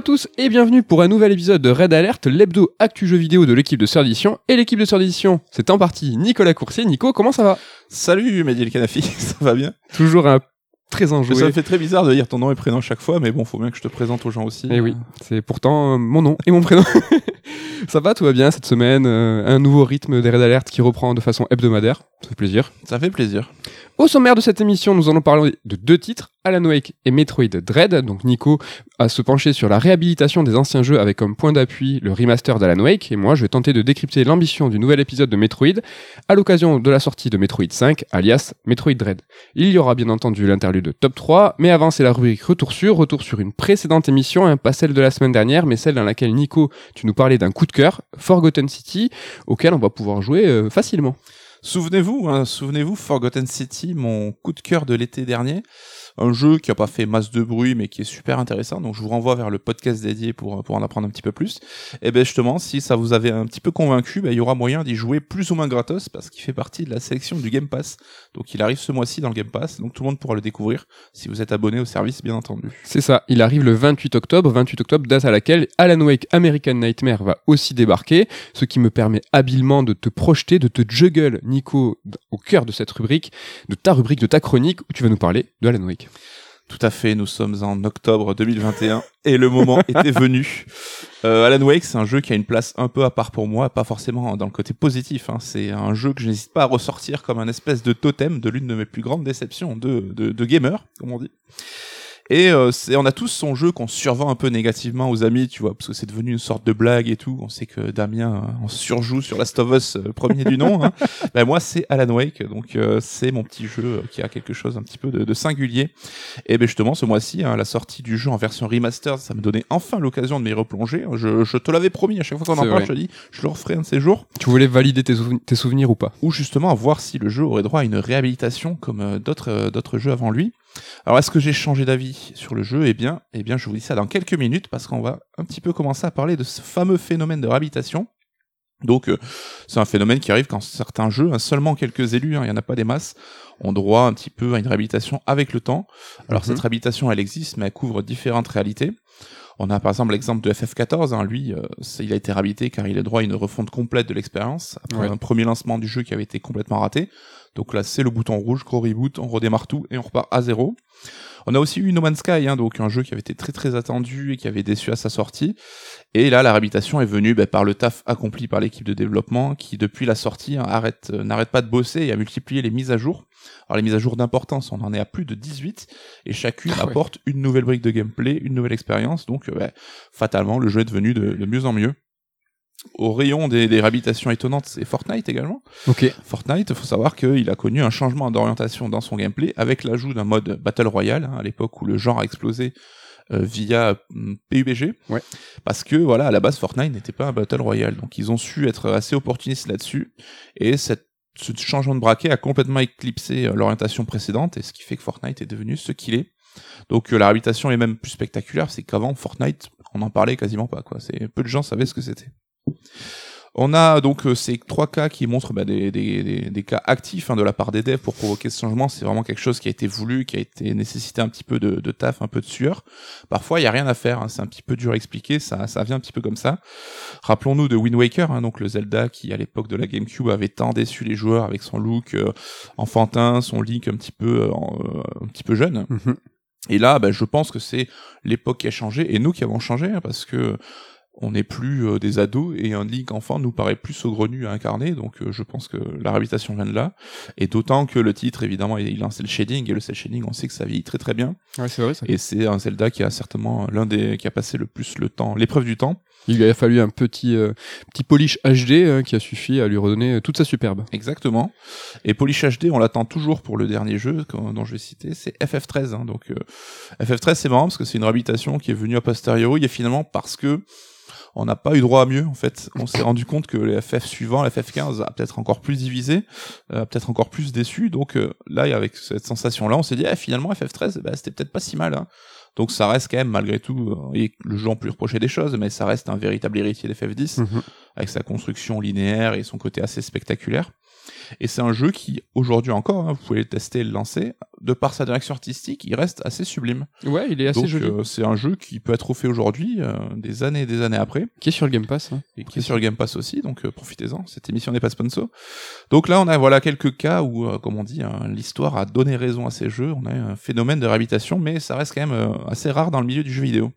Bonjour à tous et bienvenue pour un nouvel épisode de Red Alert, l'hebdo actu jeu vidéo de l'équipe de Sœur d'édition. Et l'équipe de Sœur d'édition, c'est en partie Nicolas Coursier. Nico, comment ça va? Salut Mehdi Kanafi, ça va bien? Toujours un très enjoué. Ça me fait très bizarre de dire ton nom et prénom chaque fois, mais bon, faut bien que je te présente aux gens aussi. Et oui, c'est pourtant euh, mon nom et mon prénom. ça va, tout va bien cette semaine. euh, un nouveau rythme des Red Alert qui reprend de façon hebdomadaire. Ça fait plaisir. Ça fait plaisir. Au sommaire de cette émission, nous allons parler de deux titres, Alan Wake et Metroid Dread. Donc Nico a se pencher sur la réhabilitation des anciens jeux avec comme point d'appui le remaster d'Alan Wake, et moi je vais tenter de décrypter l'ambition du nouvel épisode de Metroid à l'occasion de la sortie de Metroid 5, alias Metroid Dread. Il y aura bien entendu l'interlude top 3, mais avant c'est la rubrique Retour sur, retour sur une précédente émission, hein, pas celle de la semaine dernière, mais celle dans laquelle Nico, tu nous parlais d'un coup de cœur, Forgotten City, auquel on va pouvoir jouer euh, facilement. Souvenez-vous, hein, souvenez-vous, Forgotten City, mon coup de cœur de l'été dernier. Un jeu qui a pas fait masse de bruit, mais qui est super intéressant. Donc, je vous renvoie vers le podcast dédié pour, pour en apprendre un petit peu plus. Et ben, justement, si ça vous avait un petit peu convaincu, ben, il y aura moyen d'y jouer plus ou moins gratos parce qu'il fait partie de la sélection du Game Pass. Donc, il arrive ce mois-ci dans le Game Pass. Donc, tout le monde pourra le découvrir si vous êtes abonné au service, bien entendu. C'est ça, il arrive le 28 octobre, 28 octobre, date à laquelle Alan Wake American Nightmare va aussi débarquer, ce qui me permet habilement de te projeter, de te juggle, Nico, au cœur de cette rubrique, de ta rubrique, de ta chronique, où tu vas nous parler de Alan Wake. Tout à fait, nous sommes en octobre 2021 et le moment était venu. Euh, Alan Wake, c'est un jeu qui a une place un peu à part pour moi, pas forcément dans le côté positif. hein. C'est un jeu que je n'hésite pas à ressortir comme un espèce de totem de l'une de mes plus grandes déceptions de, de, de gamer, comme on dit. Et euh, c'est, on a tous son jeu qu'on survend un peu négativement aux amis, tu vois, parce que c'est devenu une sorte de blague et tout. On sait que Damien euh, en surjoue sur Last of Us, euh, premier du nom. Hein. Ben moi, c'est Alan Wake, donc euh, c'est mon petit jeu euh, qui a quelque chose un petit peu de, de singulier. Et ben justement, ce mois-ci, hein, la sortie du jeu en version remaster, ça me donnait enfin l'occasion de m'y replonger. Je, je te l'avais promis à chaque fois qu'on en parle, je te dis, je le referai un de ces jours. Tu voulais valider tes, souven- tes souvenirs ou pas? Ou justement voir si le jeu aurait droit à une réhabilitation comme euh, d'autres euh, d'autres jeux avant lui. Alors est-ce que j'ai changé d'avis sur le jeu? Eh bien, eh bien, je vous dis ça dans quelques minutes parce qu'on va un petit peu commencer à parler de ce fameux phénomène de réhabilitation. Donc euh, c'est un phénomène qui arrive quand certains jeux, hein, seulement quelques élus, hein, il y en a pas des masses, ont droit un petit peu à une réhabilitation avec le temps. Alors Mhm. cette réhabilitation, elle existe, mais elle couvre différentes réalités. On a par exemple l'exemple de FF14, hein, lui, euh, il a été réhabilité car il a droit à une refonte complète de l'expérience, après Ouais. un premier lancement du jeu qui avait été complètement raté. Donc là, c'est le bouton rouge, gros reboot, on redémarre tout et on repart à zéro. On a aussi eu No Man's Sky, hein, donc un jeu qui avait été très très attendu et qui avait déçu à sa sortie. Et là, la réhabilitation est venue ben, par le taf accompli par l'équipe de développement qui, depuis la sortie, hein, arrête, euh, n'arrête pas de bosser et a multiplié les mises à jour. Alors les mises à jour d'importance, on en est à plus de 18 et chacune Ah ouais. apporte une nouvelle brique de gameplay, une nouvelle expérience. Donc euh, ben, fatalement, le jeu est devenu de, de mieux en mieux. Au rayon des, des réhabilitations étonnantes, c'est Fortnite également. Ok. Fortnite, il faut savoir qu'il a connu un changement d'orientation dans son gameplay avec l'ajout d'un mode Battle Royale, hein, à l'époque où le genre a explosé euh, via hum, PUBG. Ouais. Parce que, voilà, à la base, Fortnite n'était pas un Battle Royale. Donc, ils ont su être assez opportunistes là-dessus. Et cette, ce changement de braquet a complètement éclipsé euh, l'orientation précédente, et ce qui fait que Fortnite est devenu ce qu'il est. Donc, euh, la réhabilitation est même plus spectaculaire, c'est qu'avant, Fortnite, on en parlait quasiment pas, quoi. C'est, peu de gens savaient ce que c'était. On a donc euh, ces trois cas qui montrent bah, des, des, des, des cas actifs hein, de la part des devs pour provoquer ce changement. C'est vraiment quelque chose qui a été voulu, qui a été nécessité un petit peu de, de taf, un peu de sueur. Parfois, il y a rien à faire. hein, c'est un petit peu dur à expliquer. Ça, ça vient un petit peu comme ça. Rappelons-nous de Wind Waker, hein, donc le Zelda qui, à l'époque de la GameCube, avait tant déçu les joueurs avec son look euh, enfantin, son Link un petit peu, euh, un petit peu jeune. Mhm. Et là, bah, je pense que c'est l'époque qui a changé et nous qui avons changé parce que on n'est plus euh, des ados et un Link enfant nous paraît plus saugrenu à incarner. Donc euh, je pense que la réhabilitation vient de là. Et d'autant que le titre, évidemment, il a un cel shading et le cel shading, on sait que ça vieillit très très bien. Ouais, c'est vrai ça. Et c'est un Zelda qui a certainement l'un des qui a passé le plus le temps, l'épreuve du temps. Il lui a fallu un petit, euh, petit polish HD euh, qui a suffi à lui redonner euh, toute sa superbe. Exactement. Et Polish HD, on l'attend toujours pour le dernier jeu dont je vais citer, c'est FF13. hein. Donc euh, FF13, c'est marrant parce que c'est une réhabilitation qui est venue a posteriori et finalement parce que on n'a pas eu droit à mieux en fait. On s'est rendu compte que les FF suivants, la FF15 a peut-être encore plus divisé, euh, a peut-être encore plus déçu. Donc euh, là, avec cette sensation-là, on s'est dit ah, finalement FF13, bah, c'était peut-être pas si mal. Hein. Donc ça reste quand même malgré tout, euh, et le jeu lui reprocher des choses, mais ça reste un véritable héritier d'FF10 Mhm. avec sa construction linéaire et son côté assez spectaculaire. Et c'est un jeu qui, aujourd'hui encore, hein, vous pouvez le tester et le lancer, de par sa direction artistique, il reste assez sublime. Ouais, il est assez Donc joli. euh, c'est un jeu qui peut être refait aujourd'hui, euh, des années et des années après, Qui est sur le Game Pass. hein. et qui est sur le Game Pass aussi, donc euh, profitez-en, cette émission n'est pas sponsor. Donc là, on a voilà quelques cas où, comme on dit, hein, l'histoire a donné raison à ces jeux, on a un phénomène de réhabilitation, mais ça reste quand même assez rare dans le milieu du jeu vidéo.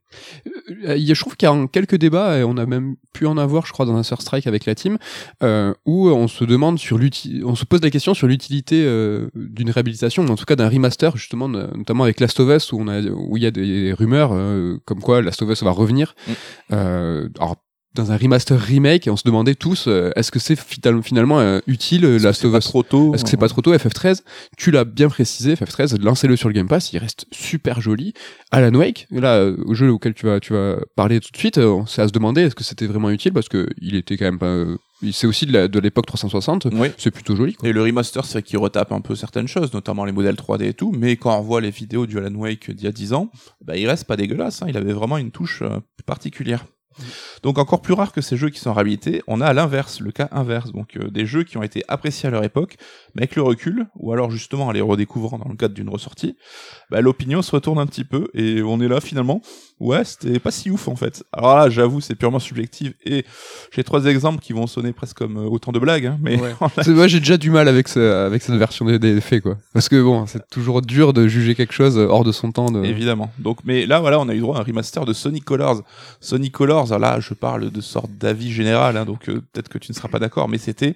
Je trouve qu'il y a quelques débats, et on a même pu en avoir, je crois, dans un Sur Strike avec la team, où on se demande sur l'uti- on se pose la question sur l'utilité euh, d'une réhabilitation, ou en tout cas d'un remaster, justement, notamment avec Last of Us, où on a, où il y a des rumeurs euh, comme quoi Last of Us va revenir. Mm. Euh, alors, dans un remaster remake, et on se demandait tous, euh, est-ce que c'est finalement euh, utile euh, Est-ce que Last c'est of Us trop tôt est-ce que c'est pas trop tôt FF13 Tu l'as bien précisé, FF13, lancez-le sur le Game Pass, il reste super joli. Alan Wake, là, euh, au jeu auquel tu vas, tu vas parler tout de suite, euh, c'est à se demander est-ce que c'était vraiment utile parce que il était quand même pas. euh, il- c'est aussi de l'époque 360, Oui. c'est plutôt joli. Quoi. Et le remaster, c'est vrai qu'il retape un peu certaines choses, notamment les modèles 3D et tout, mais quand on revoit les vidéos du Alan Wake d'il y a 10 ans, bah, il reste pas dégueulasse, hein, il avait vraiment une touche euh, particulière. Donc encore plus rare que ces jeux qui sont réhabilités, on a à l'inverse, le cas inverse, donc euh, des jeux qui ont été appréciés à leur époque, mais avec le recul, ou alors justement en les redécouvrant dans le cadre d'une ressortie, bah, l'opinion se retourne un petit peu, et on est là finalement, ouais, c'était pas si ouf en fait. Alors là, j'avoue, c'est purement subjectif, et j'ai trois exemples qui vont sonner presque comme euh, autant de blagues, hein, mais Ouais. Moi, j'ai déjà du mal avec, ce, avec cette version des, des faits, quoi. Parce que bon, c'est toujours dur de juger quelque chose hors de son temps. De... Évidemment. Donc, mais là, voilà, on a eu droit à un remaster de Sonic Colors. Sonic Colors, là, je parle de sorte d'avis général, hein, donc euh, peut-être que tu ne seras pas d'accord, mais c'était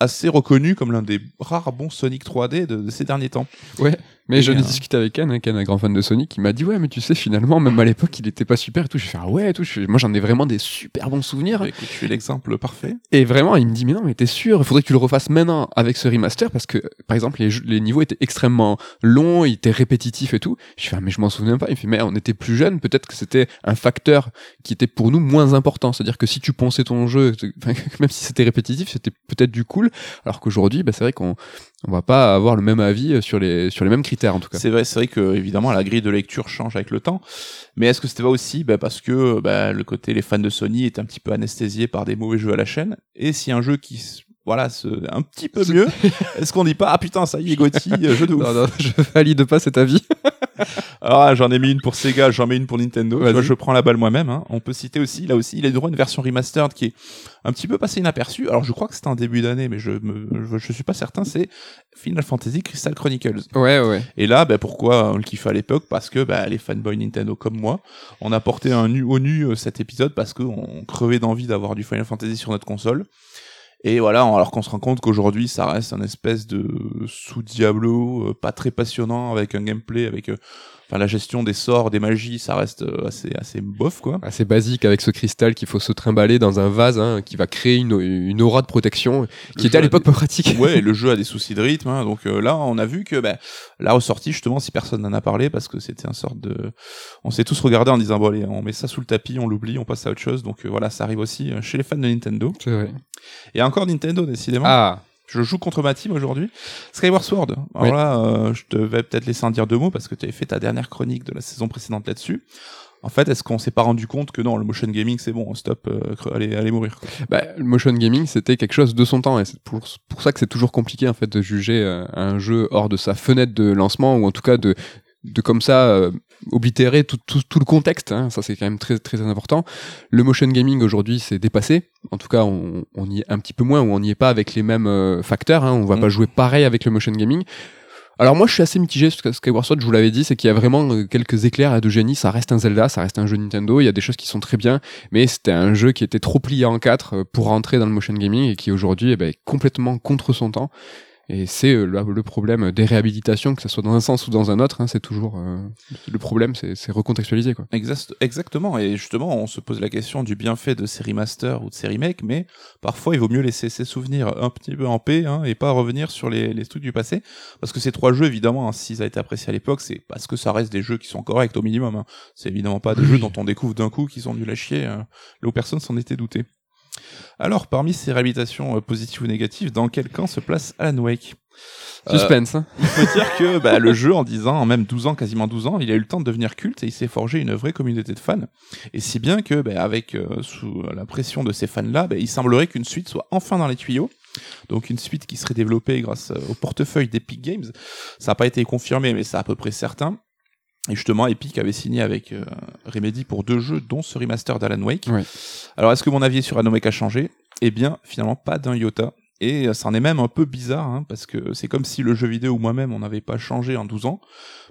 assez reconnu comme l'un des rares bons Sonic 3D de, de ces derniers temps. Ouais, mais j'en ai discuté avec Ken, hein, Ken, un grand fan de Sonic, il m'a dit ouais, mais tu sais, finalement, même à l'époque, il était pas super et tout. Je fais ah ouais, et tout. Je fais, moi, j'en ai vraiment des super bons souvenirs. Écoute, tu es l'exemple parfait. Et vraiment, il me dit mais non, mais t'es sûr, il faudrait que tu le refasses maintenant avec ce remaster parce que, par exemple, les, niveaux étaient extrêmement longs, ils étaient répétitifs et tout. Je fais ah, mais je m'en souviens pas. Il fait mais on était plus jeunes, peut-être que c'était un facteur qui était pour nous moins important. C'est-à-dire que si tu pensais ton jeu, même si c'était répétitif, c'était peut-être du cool. Alors qu'aujourd'hui, bah, c'est vrai qu'on on va pas avoir le même avis sur les sur les mêmes critères C'est vrai, c'est vrai que évidemment la grille de lecture change avec le temps. Mais est-ce que c'était pas aussi bah, parce que bah, le côté les fans de Sony étaient un petit peu anesthésiés par des mauvais jeux à la chaîne? Et si un jeu qui voilà, se, un petit peu mieux, est-ce qu'on dit pas ah putain ça y est Gotti, euh, jeu de ouf. Non, non, je valide pas cet avis. Alors là, j'en ai mis une pour Sega, j'en mets une pour Nintendo. Vois, je prends la balle moi-même. hein. On peut citer aussi, là aussi, il a eu droit à une version remastered qui est un petit peu passée inaperçue. Alors je crois que c'était en début d'année, mais je me, je, je suis pas certain. C'est Final Fantasy Crystal Chronicles. Ouais, ouais. Et là, bah, pourquoi on le kiffait à l'époque? Parce que bah, les fanboys Nintendo comme moi, on a porté un nu au nu euh, cet épisode parce qu'on crevait d'envie d'avoir du Final Fantasy sur notre console. Et voilà, alors qu'on se rend compte qu'aujourd'hui, ça reste un espèce de sous-Diablo, euh, pas très passionnant, avec un gameplay, avec euh, enfin la gestion des sorts, des magies, ça reste euh, assez assez bof quoi. assez basique avec ce cristal qu'il faut se trimballer dans un vase hein, qui va créer une, une aura de protection qui était à l'époque pas pratique. Ouais, le jeu a des soucis de rythme, hein, donc euh, là on a vu que bah, la ressortie justement, si personne n'en a parlé, parce que c'était un sorte de, on s'est tous regardé en disant bon allez, on met ça sous le tapis, on l'oublie, on passe à autre chose, donc euh, voilà, ça arrive aussi chez les fans de Nintendo. C'est vrai. Et encore Nintendo décidément. Ah, Je joue contre ma team aujourd'hui. Skyward Sword. Alors Oui. là, euh, je te vais peut-être laisser en dire deux mots parce que tu avais fait ta dernière chronique de la saison précédente là-dessus. En fait, est-ce qu'on s'est pas rendu compte que non, le motion gaming c'est bon, stop, euh, allez, allez mourir. quoi. bah, le motion gaming c'était quelque chose de son temps et c'est pour, pour ça que c'est toujours compliqué en fait de juger euh, un jeu hors de sa fenêtre de lancement ou en tout cas de de comme ça euh, oblitérer tout, tout, tout le contexte hein. ça c'est quand même très très important le motion gaming aujourd'hui c'est dépassé en tout cas on, on y est un petit peu moins ou on n'y est pas avec les mêmes euh, facteurs hein. on va Mm. pas jouer pareil avec le motion gaming alors moi je suis assez mitigé sur Skyward Sword, je vous l'avais dit, c'est qu'il y a vraiment euh, quelques éclairs de génie, ça reste un Zelda, ça reste un jeu Nintendo, il y a des choses qui sont très bien, mais c'était un jeu qui était trop plié en quatre euh, pour rentrer dans le motion gaming et qui aujourd'hui eh ben, est complètement contre son temps. Et c'est euh, le, problème des réhabilitations, que ce soit dans un sens ou dans un autre, hein, c'est toujours euh, le problème, c'est recontextualiser quoi. Exact- exactement. Et justement, on se pose la question du bienfait de ces remasters ou de ces remakes, mais parfois il vaut mieux laisser ses souvenirs un petit peu en paix hein, et pas revenir sur les, les trucs du passé. Parce que ces trois jeux, évidemment, hein, s'ils ont été appréciés à l'époque, c'est parce que ça reste des jeux qui sont corrects au minimum. hein. C'est évidemment pas des jeux dont on découvre d'un coup qu'ils sont nuls à chier, euh, là où personne s'en était douté. Alors, parmi ces réhabilitations euh, positives ou négatives, dans quel camp se place Alan Wake? Euh, Suspense. hein. il faut dire que bah, le jeu, en 10 ans, en même 12 ans, quasiment 12 ans, il a eu le temps de devenir culte et il s'est forgé une vraie communauté de fans. Et si bien que, bah, avec euh, sous la pression de ces fans-là, bah, il semblerait qu'une suite soit enfin dans les tuyaux. donc une suite qui serait développée grâce au portefeuille d'Epic Games. Ça n'a pas été confirmé, mais c'est à peu près certain. Et justement, Epic avait signé avec euh, Remedy pour deux jeux, dont ce remaster d'Alan Wake. Alors, est-ce que mon avis sur Alan Wake a changé? Eh bien, finalement, pas d'un iota. Et ça en est même un peu bizarre, hein, parce que c'est comme si le jeu vidéo ou moi-même, on n'avait pas changé en 12 ans.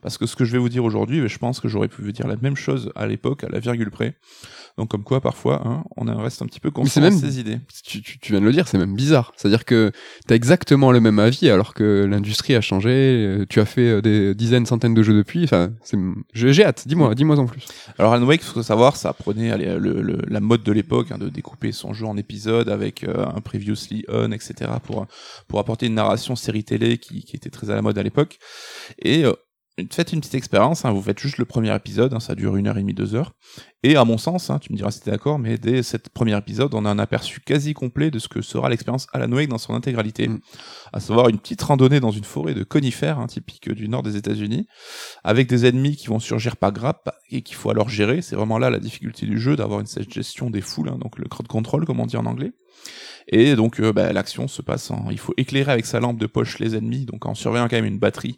Parce que ce que je vais vous dire aujourd'hui, je pense que j'aurais pu vous dire la même chose à l'époque, à la virgule près. Donc comme quoi, parfois, hein, on reste un petit peu conscient de ses idées. Tu, tu, tu viens de le dire, c'est même bizarre. C'est-à-dire que t'as exactement le même avis alors que l'industrie a changé. euh, Tu as fait euh, des dizaines, centaines de jeux depuis. Enfin, c'est, j'ai hâte. Dis-moi, dis-moi en plus. Alors Alan Wake, faut savoir, ça prenait allez, le- le- la mode de l'époque hein, de découper son jeu en épisodes avec euh, un previously on, etc. pour pour apporter une narration série télé qui, qui était très à la mode à l'époque. Et euh, faites une petite expérience, hein, vous faites juste le premier épisode, hein, ça dure une heure et demie, deux heures. Et à mon sens, hein, tu me diras si t'es d'accord, mais dès cet premier épisode, on a un aperçu quasi complet de ce que sera l'expérience Alan Wake dans son intégralité. Mm. À savoir une petite randonnée dans une forêt de conifères, hein, typique du nord des États-Unis, avec des ennemis qui vont surgir par grappe et qu'il faut alors gérer. C'est vraiment là la difficulté du jeu, d'avoir une gestion des foules, hein, donc le crowd control, comme on dit en anglais. Et donc euh, bah, l'action se passe en... Il faut éclairer avec sa lampe de poche les ennemis, donc en surveillant quand même une batterie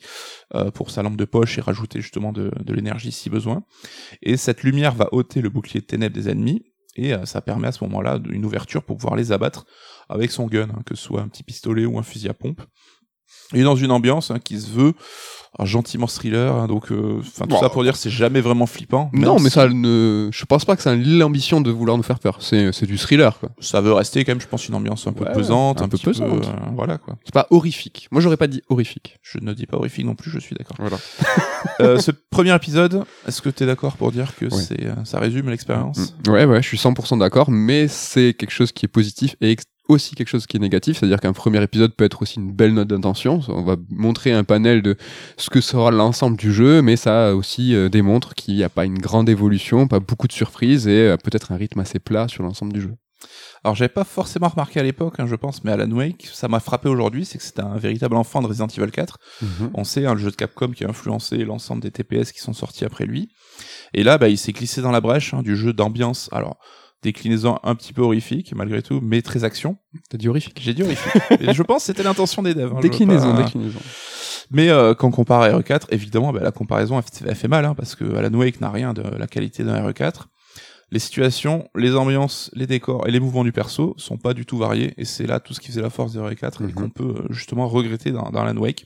euh, pour sa lampe de poche et rajouter justement de, de l'énergie si besoin. Et cette lumière va ôter le bouclier de ténèbres des ennemis, et euh, ça permet à ce moment-là une ouverture pour pouvoir les abattre avec son gun, hein, que ce soit un petit pistolet ou un fusil à pompe. Et dans une ambiance hein, qui se veut alors, gentiment thriller, hein, donc euh, tout Wow. ça pour dire c'est jamais vraiment flippant. non, mais ça ne. Je pense pas que ça ait l'ambition de vouloir nous faire peur. C'est, c'est du thriller. Quoi. ça veut rester quand même, je pense, une ambiance un peu pesante, un un, peu pesante. peu, euh, voilà quoi. C'est pas horrifique. Moi, j'aurais pas dit horrifique. Je ne dis pas horrifique non plus, je suis d'accord. Voilà. Euh, ce premier épisode, est-ce que tu es d'accord pour dire que c'est, euh, ça résume l'expérience? Mm. Ouais, ouais, je suis 100% d'accord, mais c'est quelque chose qui est positif et aussi quelque chose qui est négatif, c'est-à-dire qu'un premier épisode peut être aussi une belle note d'intention. On va montrer un panel de ce que sera l'ensemble du jeu, mais ça aussi euh, démontre qu'il n'y a pas une grande évolution, pas beaucoup de surprises et euh, peut-être un rythme assez plat sur l'ensemble du jeu. Alors j'avais pas forcément remarqué à l'époque, hein, je pense, mais Alan Wake, ça m'a frappé aujourd'hui, c'est que c'est un véritable enfant de Resident Evil 4. On sait, hein, le jeu de Capcom qui a influencé l'ensemble des TPS qui sont sortis après lui. Et là, bah, il s'est glissé dans la brèche hein, du jeu d'ambiance. Alors, déclinaison un petit peu horrifique, malgré tout, mais très action. T'as dit horrifique J'ai dit horrifique. Et je pense que c'était l'intention des devs. hein, Déclinaison, pas- déclinaison. Mais euh, quand on compare à RE4, évidemment, bah, la comparaison elle, fait- elle fait mal, hein, parce que Alan Wake n'a rien de la qualité d'un RE4. Les situations, les ambiances, les décors et les mouvements du perso sont pas du tout variés, et c'est là tout ce qui faisait la force de RE4 et Mhm. qu'on peut euh, justement regretter dans, dans Alan Wake.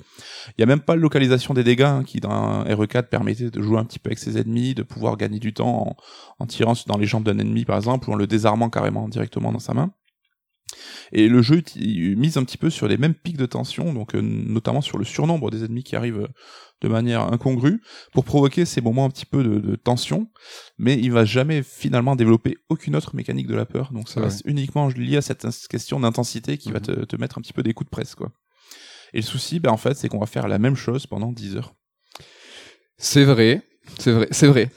Il y a même pas de localisation des dégâts hein, qui dans RE4 permettait de jouer un petit peu avec ses ennemis, de pouvoir gagner du temps en, en tirant dans les jambes d'un ennemi par exemple, ou en le désarmant carrément directement dans sa main. Et le jeu mise un petit peu sur les mêmes pics de tension, donc euh, notamment sur le surnombre des ennemis qui arrivent euh, de manière incongrue, pour provoquer ces moments un petit peu de, de tension, mais il va jamais finalement développer aucune autre mécanique de la peur, donc ça Ouais. reste uniquement lié à cette question d'intensité qui va Mhm. te, te mettre un petit peu des coups de presse, quoi. Et le souci, ben, en fait, c'est qu'on va faire la même chose pendant 10 heures. C'est vrai, c'est vrai, c'est vrai.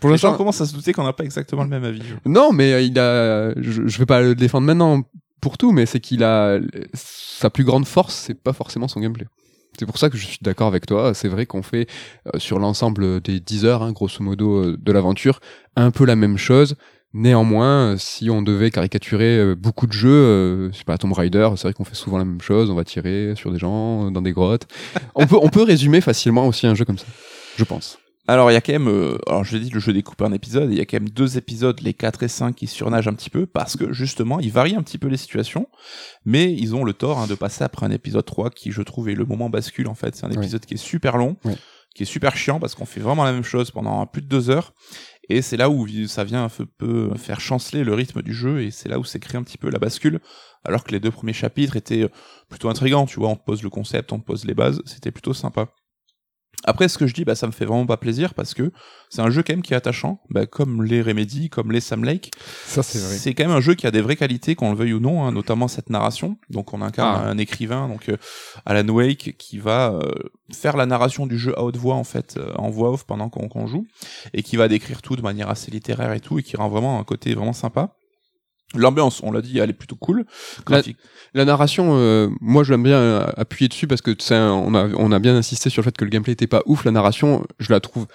Pour l'instant, commencent à se douter qu'on n'a pas exactement le même avis. Non, mais euh, il a. Je, je vais pas le défendre maintenant pour tout, mais c'est qu'il a sa plus grande force, c'est pas forcément son gameplay. C'est pour ça que je suis d'accord avec toi. C'est vrai qu'on fait euh, sur l'ensemble des 10 heures, hein, grosso modo, euh, de l'aventure, un peu la même chose. Néanmoins, euh, si on devait caricaturer euh, beaucoup de jeux, je sais pas, Tomb Raider, c'est vrai qu'on fait souvent la même chose. On va tirer sur des gens, dans des grottes. on peut, on peut résumer facilement aussi un jeu comme ça, je pense. Alors il y a quand même, euh, alors je l'ai dit, le jeu découpe un épisode, et il y a quand même deux épisodes, les 4 et 5, qui surnagent un petit peu, parce que justement, ils varient un petit peu les situations, mais ils ont le tort hein, de passer après un épisode 3 qui, je trouve, est le moment bascule en fait. C'est un épisode qui est super long, qui est super chiant, parce qu'on fait vraiment la même chose pendant plus de deux heures, et c'est là où ça vient un peu- peu faire chanceler le rythme du jeu, et c'est là où s'est créé un petit peu la bascule, alors que les deux premiers chapitres étaient plutôt intrigants, tu vois, on te pose le concept, on te pose les bases, c'était plutôt sympa. Après, ce que je dis, bah, ça me fait vraiment pas plaisir parce que c'est un jeu quand même qui est attachant, bah, comme les Remedy, comme les Sam Lake. Ça, C'est quand même un jeu qui a des vraies qualités, qu'on le veuille ou non, hein, notamment cette narration. Donc, on incarne Ah. un écrivain, donc euh, Alan Wake, qui va euh, faire la narration du jeu à haute voix en fait, euh, en voix off pendant qu'on qu'on joue, et qui va décrire tout de manière assez littéraire et tout, et qui rend vraiment un côté vraiment sympa. L'ambiance, on l'a dit, elle est plutôt cool. La- narration, euh, moi j'aime bien euh, appuyer dessus parce que un- on a on a bien insisté sur le fait que le gameplay était pas ouf. La narration, je la trouve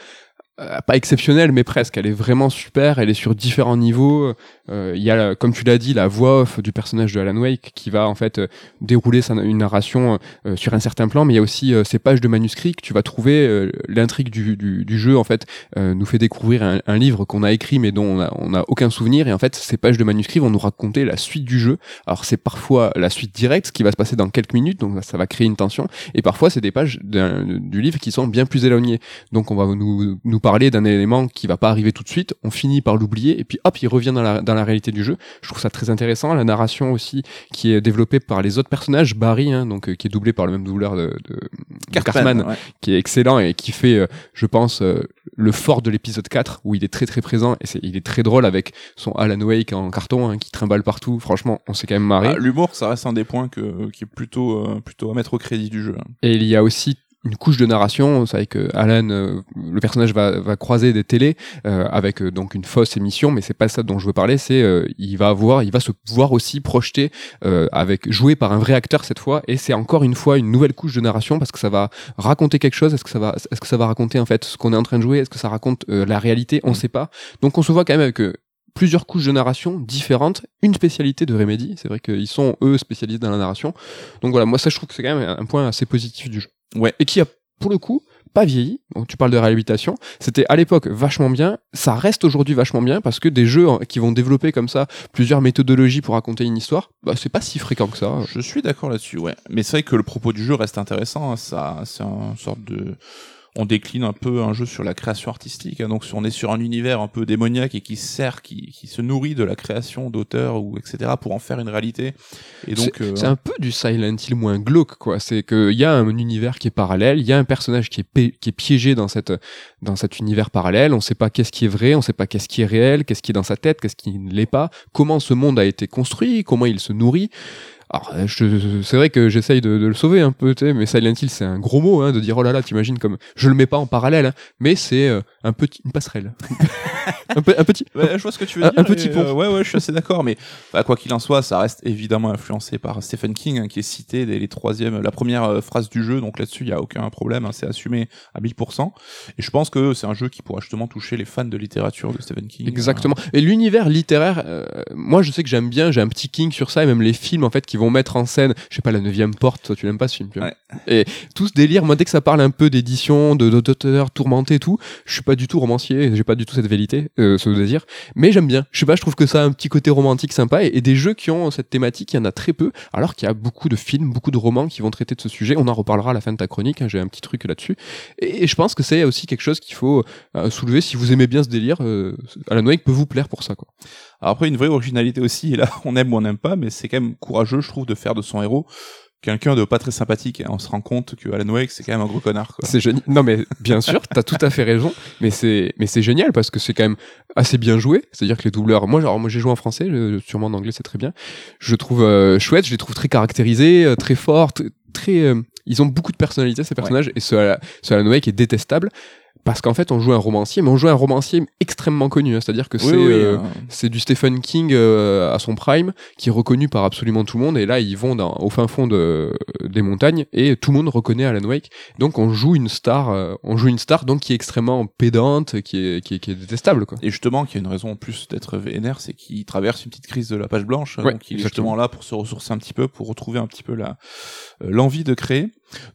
euh, pas exceptionnelle, mais presque. Elle est vraiment super. Elle est sur différents niveaux. Euh, Il y a, comme tu l'as dit, la voix off du personnage de Alan Wake qui va en fait euh, dérouler sa, une narration euh, sur un certain plan. Mais il y a aussi euh, ces pages de manuscrits que tu vas trouver. euh, L'intrigue du, du, du jeu en fait euh, nous fait découvrir un, livre qu'on a écrit mais dont on a, on a aucun souvenir. Et en fait, ces pages de manuscrits vont nous raconter la suite du jeu. Alors c'est parfois la suite directe, qui va se passer dans quelques minutes, donc ça va créer une tension. Et parfois c'est des pages du livre qui sont bien plus éloignées. Donc on va nous, nous d'un élément qui va pas arriver tout de suite, on finit par l'oublier, et puis hop, il revient dans la, dans la réalité du jeu. Je trouve ça très intéressant. La narration aussi, qui est développée par les autres personnages, Barry, hein, donc euh, qui est doublé par le même doubleur de, de, Cartman, ouais. qui est excellent et qui fait, euh, je pense, euh, le fort de l'épisode 4, où il est très très présent, et c'est, il est très drôle avec son Alan Wake en carton, hein, qui trimballe partout. Franchement, on s'est quand même marré. Ah, L'humour, ça reste un des points que, qui est plutôt, euh, plutôt à mettre au crédit du jeu. hein. Et il y a aussi une couche de narration, c'est vrai que Alan, euh, le personnage va, va croiser des télés euh, avec euh, donc une fausse émission, mais c'est pas ça dont je veux parler. C'est euh, il va avoir, il va se voir aussi projeter euh, avec joué par un vrai acteur cette fois, et c'est encore une fois une nouvelle couche de narration parce que ça va raconter quelque chose. Est-ce que ça va, est-ce que ça va raconter en fait ce qu'on est en train de jouer Est-ce que ça raconte euh, la réalité On sait pas. Donc on se voit quand même avec euh, plusieurs couches de narration différentes, une spécialité de Remedy. C'est vrai qu'ils sont eux spécialisés dans la narration. Donc voilà, moi ça je trouve que c'est quand même un point assez positif du jeu. Ouais. Et qui a pour le coup pas vieilli. Donc tu parles de réhabilitation, c'était à l'époque vachement bien, ça reste aujourd'hui vachement bien parce que des jeux hein, qui vont développer comme ça plusieurs méthodologies pour raconter une histoire, bah c'est pas si fréquent que ça. Je suis d'accord là-dessus, ouais. Mais c'est vrai que le propos du jeu reste intéressant. hein. Ça, c'est une sorte de. On décline un peu un jeu sur la création artistique. hein. Donc, on est sur un univers un peu démoniaque et qui sert, qui, qui se nourrit de la création d'auteurs ou etc. pour en faire une réalité. Et donc, euh, C'est un peu du Silent Hill moins glauque, quoi. C'est qu'il y a un univers qui est parallèle, il y a un personnage qui est, qui est piégé dans, cette, dans cet univers parallèle, on sait pas qu'est-ce qui est vrai, on sait pas qu'est-ce qui est réel, qu'est-ce qui est dans sa tête, qu'est-ce qui ne l'est pas, comment ce monde a été construit, comment il se nourrit. Alors, euh, c'est vrai que j'essaye de, de le sauver un peu, mais Silent Hill, c'est un gros mot, hein, de dire, oh là là, t'imagines comme, je le mets pas en parallèle, hein, mais c'est euh, un petit, une passerelle. un, petit, Ouais, je vois ce que tu veux Un- dire. un petit et, pont. euh, ouais, ouais, je suis assez d'accord. Mais bah, quoi qu'il en soit, ça reste évidemment influencé par Stephen King, hein, qui est cité dès les troisièmes, la première euh, phrase du jeu. Donc là-dessus, il y a aucun problème. c'est assumé à 1000%. Et je pense que c'est un jeu qui pourra justement toucher les fans de littérature de Stephen King. Exactement. Et l'univers littéraire, moi je sais que j'aime bien, j'ai un petit king sur ça, et même les films en fait qui vont mettre en scène, je sais pas, la neuvième porte, toi tu l'aimes pas ce film, tu. Ouais. Et tout ce délire, moi dès que ça parle un peu d'édition, de d'auteur tourmenté et tout, je suis pas du tout romancier, j'ai pas du tout cette vérité, euh, ce désir, mais j'aime bien. Je sais pas, je trouve que ça a un petit côté romantique sympa, et, et des jeux qui ont cette thématique, il y en a très peu, alors qu'il y a beaucoup de films, beaucoup de romans qui vont traiter de ce sujet. On en reparlera à la fin de ta chronique, hein, j'ai un petit truc là-dessus. Et, et je pense que c'est aussi quelque chose qu'il faut euh, soulever si vous aimez bien ce délire. Euh, Alan Wake peut vous plaire pour ça, quoi. Alors après, une vraie originalité aussi, et là, on aime ou on n'aime pas, mais c'est quand même courageux, je trouve, de faire de son héros quelqu'un de pas très sympathique. Et on se rend compte que Alan Wake, c'est quand même un gros connard. C'est génial. Non, mais bien sûr, t'as tout à fait raison. Mais c'est, mais c'est génial parce que c'est quand même assez bien joué. C'est-à-dire que les doubleurs, moi, genre, moi, j'ai joué en français, sûrement en anglais, c'est très bien. Je trouve euh, chouette, je les trouve très caractérisés, euh, très forts, très. euh, ils ont beaucoup de personnalité ces personnages et ce, ce Alan Wake est détestable parce qu'en fait, on joue un romancier, mais on joue un romancier extrêmement connu. hein. C'est-à-dire que Oui, c'est oui, euh, euh, c'est du Stephen King euh, à son prime, qui est reconnu par absolument tout le monde. Et là, ils vont dans, au fin fond de, des montagnes et tout le monde reconnaît Alan Wake. Donc, on joue une star, euh, on joue une star donc qui est extrêmement pédante, qui est, qui est, qui est détestable, quoi. Et justement, qu'il y a une raison en plus d'être vénère, c'est qu'il traverse une petite crise de la page blanche. Ouais, donc il est justement là pour se ressourcer un petit peu, pour retrouver un petit peu la euh, l'envie de créer.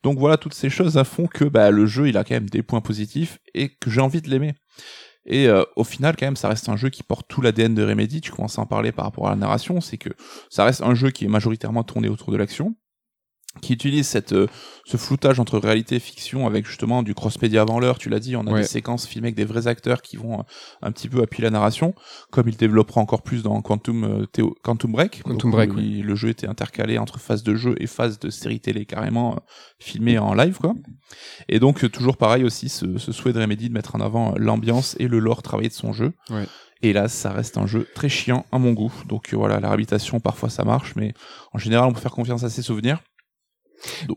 Donc voilà, toutes ces choses à fond que bah, le jeu, il a quand même des points positifs et que j'ai envie de l'aimer. Et euh, au final, quand même, ça reste un jeu qui porte tout l'ADN de Remedy. Tu commences à en parler par rapport à la narration, c'est que ça reste un jeu qui est majoritairement tourné autour de l'action, qui utilise cette, euh, ce floutage entre réalité et fiction avec justement du cross-média avant l'heure. Tu l'as dit, on a Ouais. des séquences filmées avec des vrais acteurs qui vont euh, un petit peu appuyer la narration, comme il développera encore plus dans Quantum, euh, Théo- Quantum Break. Quantum Break, où il- Le jeu était intercalé entre phase de jeu et phase de série télé carrément filmée en live, quoi. Et donc, toujours pareil aussi, ce, ce souhait de Remedy de mettre en avant l'ambiance et le lore travaillé de son jeu. Ouais. Et là, ça reste un jeu très chiant à mon goût. Donc voilà, la réhabilitation, parfois ça marche, mais en général, on peut faire confiance à ses souvenirs.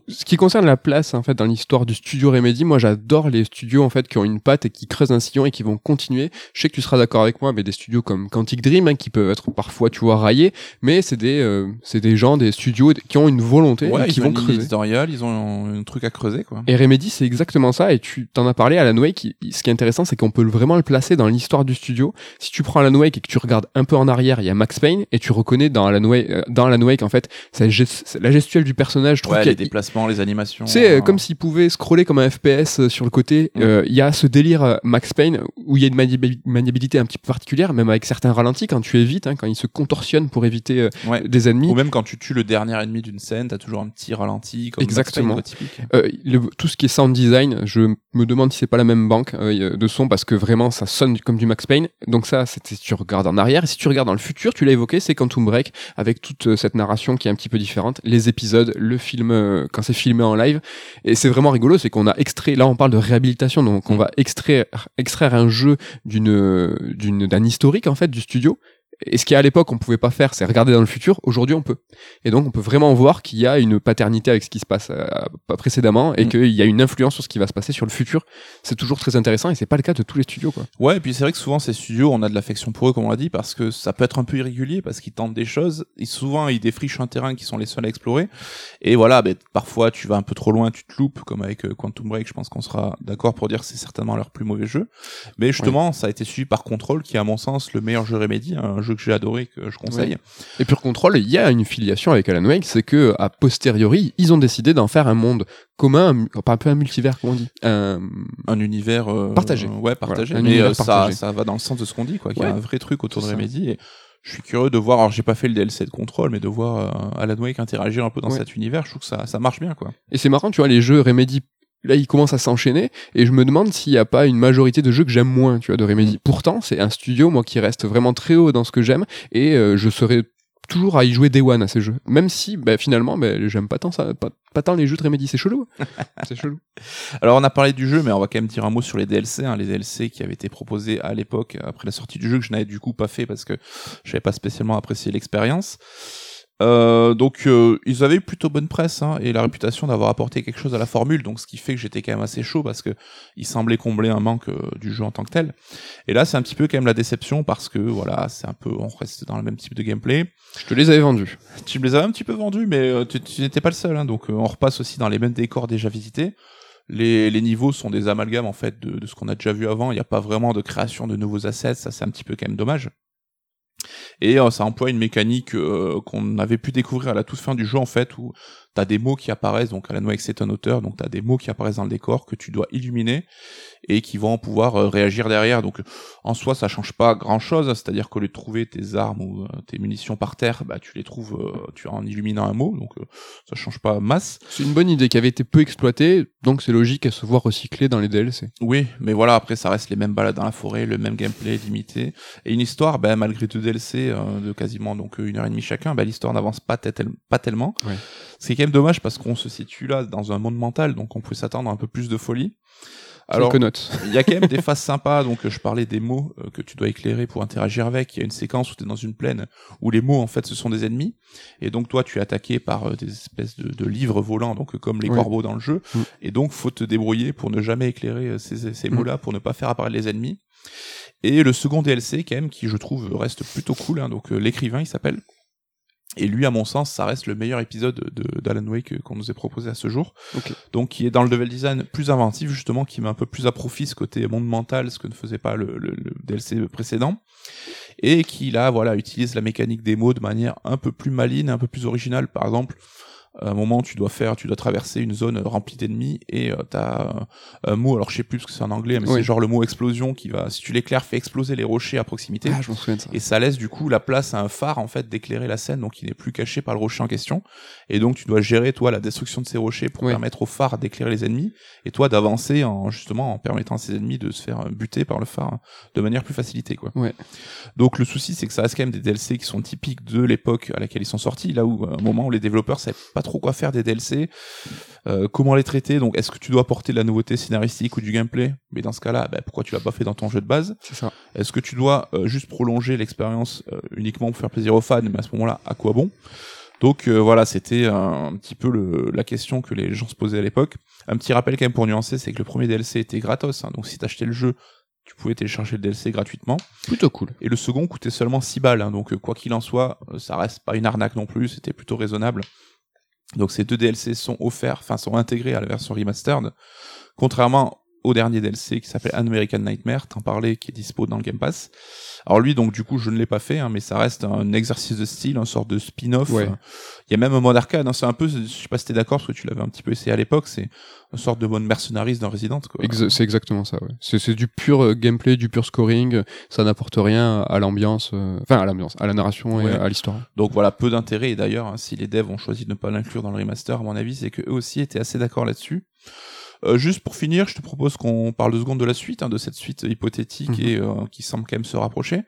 Ce qui concerne la place en fait dans l'histoire du studio Remedy, moi j'adore les studios en fait qui ont une patte et qui creusent un sillon et qui vont continuer. Je sais que tu seras d'accord avec moi, mais des studios comme Quantic Dream hein, qui peuvent être parfois tu vois raillés, mais c'est des euh, c'est des gens des studios qui ont une volonté Ouais, et qui ils vont ont une creuser. éditoriale, ils ont un, truc à creuser, quoi. Et Remedy, c'est exactement ça. Et tu t'en as parlé, Alan Wake. ce qui est intéressant, c'est qu'on peut vraiment le placer dans l'histoire du studio. Si tu prends Alan Wake et que tu regardes un peu en arrière, il y a Max Payne et tu reconnais dans Alan Wake, euh, dans Alan Wake en fait, la gestuelle du personnage. Je trouve Ouais, déplacements, les animations. sais, euh, euh, comme s'il pouvait scroller comme un FPS euh, sur le côté, Mm. euh, il y a ce délire Max Payne où il y a une maniabi- maniabilité un petit peu particulière, même avec certains ralentis quand tu évites, hein, quand il se contorsionne pour éviter euh, ouais. des ennemis. Ou même quand tu tues le dernier ennemi d'une scène, t'as toujours un petit ralenti, comme Max Exactement. Payne. Euh, le- tout ce qui est sound design, je me demande si c'est pas la même banque de son parce que vraiment ça sonne comme du Max Payne. Donc ça, c'était si tu regardes en arrière. Et si tu regardes dans le futur, tu l'as évoqué, c'est Quantum Break avec toute cette narration qui est un petit peu différente, les épisodes, le film euh, quand c'est filmé en live. Et c'est vraiment rigolo, c'est qu'on a extrait. Là, on parle de réhabilitation, donc on va extraire extraire un jeu d'une d'une d'un historique en fait du studio. Et ce qui à l'époque on pouvait pas faire, c'est regarder dans le futur. Aujourd'hui, on peut. Et donc, on peut vraiment voir qu'il y a une paternité avec ce qui se passe euh, précédemment et Mm. qu'il y a une influence sur ce qui va se passer sur le futur. C'est toujours très intéressant et c'est pas le cas de tous les studios, quoi. Ouais, et puis c'est vrai que souvent ces studios, on a de l'affection pour eux, comme on l'a dit, parce que ça peut être un peu irrégulier, parce qu'ils tentent des choses, et souvent ils défrichent un terrain qui sont les seuls à explorer. Et voilà, ben, parfois tu vas un peu trop loin, tu te loupes, comme avec euh, Quantum Break, je pense qu'on sera d'accord pour dire que c'est certainement leur plus mauvais jeu. Mais justement, ça a été suivi par Control, qui est à mon sens le meilleur jeu Remedy, un jeu que j'ai adoré, que je conseille. Et Pure Control, il y a une filiation avec Alan Wake, c'est que a posteriori, ils ont décidé d'en faire un monde commun, un un peu un multivers, comment on dit un... Un univers euh, Partagé. ouais, partagé. Voilà, mais euh, ça, partagé. ça va dans le sens de ce qu'on dit, quoi. Qu'il y a un vrai truc autour de. Remedy. Et je suis curieux de voir. Alors, j'ai pas fait le DLC de Control, mais de voir euh, Alan Wake interagir un peu dans Ouais. cet univers. Je trouve que ça, ça marche bien, quoi. Et c'est marrant, tu vois, les jeux Remedy, là, ils commencent à s'enchaîner, et je me demande s'il n'y a pas une majorité de jeux que j'aime moins, tu vois, de Remedy. Mm. Pourtant, c'est un studio, moi, qui reste vraiment très haut dans ce que j'aime, et euh, je serais toujours à y jouer Day One à ces jeux. Même si, bah, finalement, bah, j'aime pas tant ça, pas, pas tant les jeux de Remedy, c'est chelou. c'est chelou. Alors, on a parlé du jeu, mais on va quand même dire un mot sur les DLC. Hein, les DLC qui avaient été proposés à l'époque, après la sortie du jeu, que je n'avais du coup pas fait parce que je n'avais pas spécialement apprécié l'expérience. Euh, donc euh, ils avaient plutôt bonne presse hein, et la réputation d'avoir apporté quelque chose à la formule, donc ce qui fait que j'étais quand même assez chaud parce que ils semblaient combler un manque euh, du jeu en tant que tel. Et là c'est un petit peu quand même la déception parce que voilà c'est un peu on reste dans le même type de gameplay. Je te les avais vendus. Tu me les avais un petit peu vendus, mais euh, tu, tu n'étais pas le seul, hein, donc on repasse aussi dans les mêmes décors déjà visités. Les, les niveaux sont des amalgames en fait de, de ce qu'on a déjà vu avant. Il n'y a pas vraiment de création de nouveaux assets, ça c'est un petit peu quand même dommage. Et euh, ça emploie une mécanique euh, qu'on avait pu découvrir à la toute fin du jeu en fait, où t'as des mots qui apparaissent, donc Alan Wake c'est un auteur, donc t'as des mots qui apparaissent dans le décor que tu dois illuminer et qui vont pouvoir euh, réagir derrière. Donc en soi ça change pas grand chose, c'est-à-dire qu'au lieu de trouver tes armes ou euh, tes munitions par terre, bah tu les trouves euh, tu en illuminant un mot, donc ça change pas masse. C'est une bonne idée qui avait été peu exploitée, donc c'est logique à se voir recyclée dans les DLC. Oui, mais voilà, après ça reste les mêmes balades dans la forêt, le même gameplay limité et une histoire, ben malgré deux DLC de quasiment donc une heure et demie chacun, ben l'histoire n'avance pas, pas tellement. Ouais. C'est quand même dommage parce qu'on se situe là dans un monde mental, donc on pouvait s'attendre à un peu plus de folie. Alors, il y a quand même des phases sympas, donc je parlais des mots euh, que tu dois éclairer pour interagir avec. Il y a une séquence où tu es dans une plaine où les mots en fait ce sont des ennemis, et donc toi tu es attaqué par euh, des espèces de, de livres volants, donc euh, comme les Oui. corbeaux dans le jeu, Mm. et donc faut te débrouiller pour ne jamais éclairer euh, ces, ces Mm. mots-là, pour ne pas faire apparaître les ennemis. Et le second DLC quand même qui je trouve reste plutôt cool, hein, donc euh, l'écrivain il s'appelle. Et lui, à mon sens, ça reste le meilleur épisode de d'Alan Wake euh, qu'on nous ait proposé à ce jour. Donc, qui est dans le level design plus inventif, justement, qui met un peu plus à profit ce côté monde mental, ce que ne faisait pas le, le- le DLC précédent. Et qui, là, voilà, utilise la mécanique des mots de manière un peu plus maligne, un peu plus originale. Par exemple, à un moment, tu dois faire, tu dois traverser une zone remplie d'ennemis et euh, t'as euh, un mot, alors je sais plus parce que c'est en anglais, mais Oui. c'est genre le mot explosion qui va, si tu l'éclaires, fait exploser les rochers à proximité. Ah, je souviens de ça. Et ça laisse du coup la place à un phare en fait d'éclairer la scène, donc il n'est plus caché par le rocher en question. Et donc tu dois gérer toi la destruction de ces rochers pour Oui. permettre au phare d'éclairer les ennemis, et toi d'avancer en justement en permettant à ces ennemis de se faire buter par le phare de manière plus facilitée quoi. Ouais. Donc le souci c'est que ça reste quand même des DLC qui sont typiques de l'époque à laquelle ils sont sortis, là où à un moment où les développeurs savaient pas trop quoi faire des DLC, euh, comment les traiter? Donc est-ce que tu dois apporter de la nouveauté scénaristique ou du gameplay? Mais dans ce cas-là, bah, pourquoi tu l'as pas fait dans ton jeu de base? C'est ça. est-ce que tu dois euh, juste prolonger l'expérience euh, uniquement pour faire plaisir aux fans Mais à ce moment-là, à quoi bon? Donc euh, voilà, c'était un, petit peu le, la question que les gens se posaient à l'époque. Un petit rappel quand même pour nuancer, c'est que le premier DLC était gratos, hein, donc si t'achetais le jeu, tu pouvais télécharger le DLC gratuitement. Plutôt cool. Et le second coûtait seulement 6 balles, hein, donc quoi qu'il en soit, ça reste pas une arnaque non plus, c'était plutôt raisonnable. Donc ces deux DLC sont offerts, enfin sont intégrés à la version remastered, contrairement au dernier DLC qui s'appelle American Nightmare, t'en parlais, qui est dispo dans le Game Pass. Alors lui, donc du coup, je ne l'ai pas fait, hein, mais ça reste un exercice de style, une sorte de spin-off. Ouais. Il y a même un mode arcade, hein, c'est un peu, je sais pas si t'es d'accord, parce que tu l'avais un petit peu essayé à l'époque, c'est une sorte de mode mercenariste d'un Resident. Quoi. Exa- c'est exactement ça, ouais. C'est, du pur euh, gameplay, du pur scoring, ça n'apporte rien à l'ambiance, euh, enfin à l'ambiance, à la narration et Ouais. à l'histoire. Donc voilà, peu d'intérêt. Et d'ailleurs, hein, si les devs ont choisi de ne pas l'inclure dans le remaster, à mon avis, c'est que eux aussi étaient assez d'accord là-dessus. Euh, juste pour finir, je te propose qu'on parle deux secondes de la suite, hein, de cette suite hypothétique Mhm. et euh, qui semble quand même se rapprocher.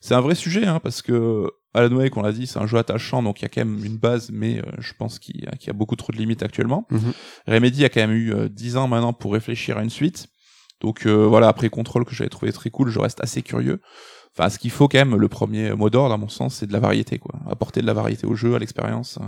C'est un vrai sujet, hein, parce que Alan Wake, on l'a dit, c'est un jeu attachant, donc il y a quand même une base, mais euh, je pense qu'il y, y a beaucoup trop de limites actuellement. Mhm. Remedy a quand même eu euh, 10 ans maintenant pour réfléchir à une suite. Donc euh, voilà, après Control que j'avais trouvé très cool, je reste assez curieux. Enfin, ce qu'il faut quand même, le premier mot d'ordre, à mon sens, c'est de la variété, quoi. Apporter de la variété au jeu, à l'expérience.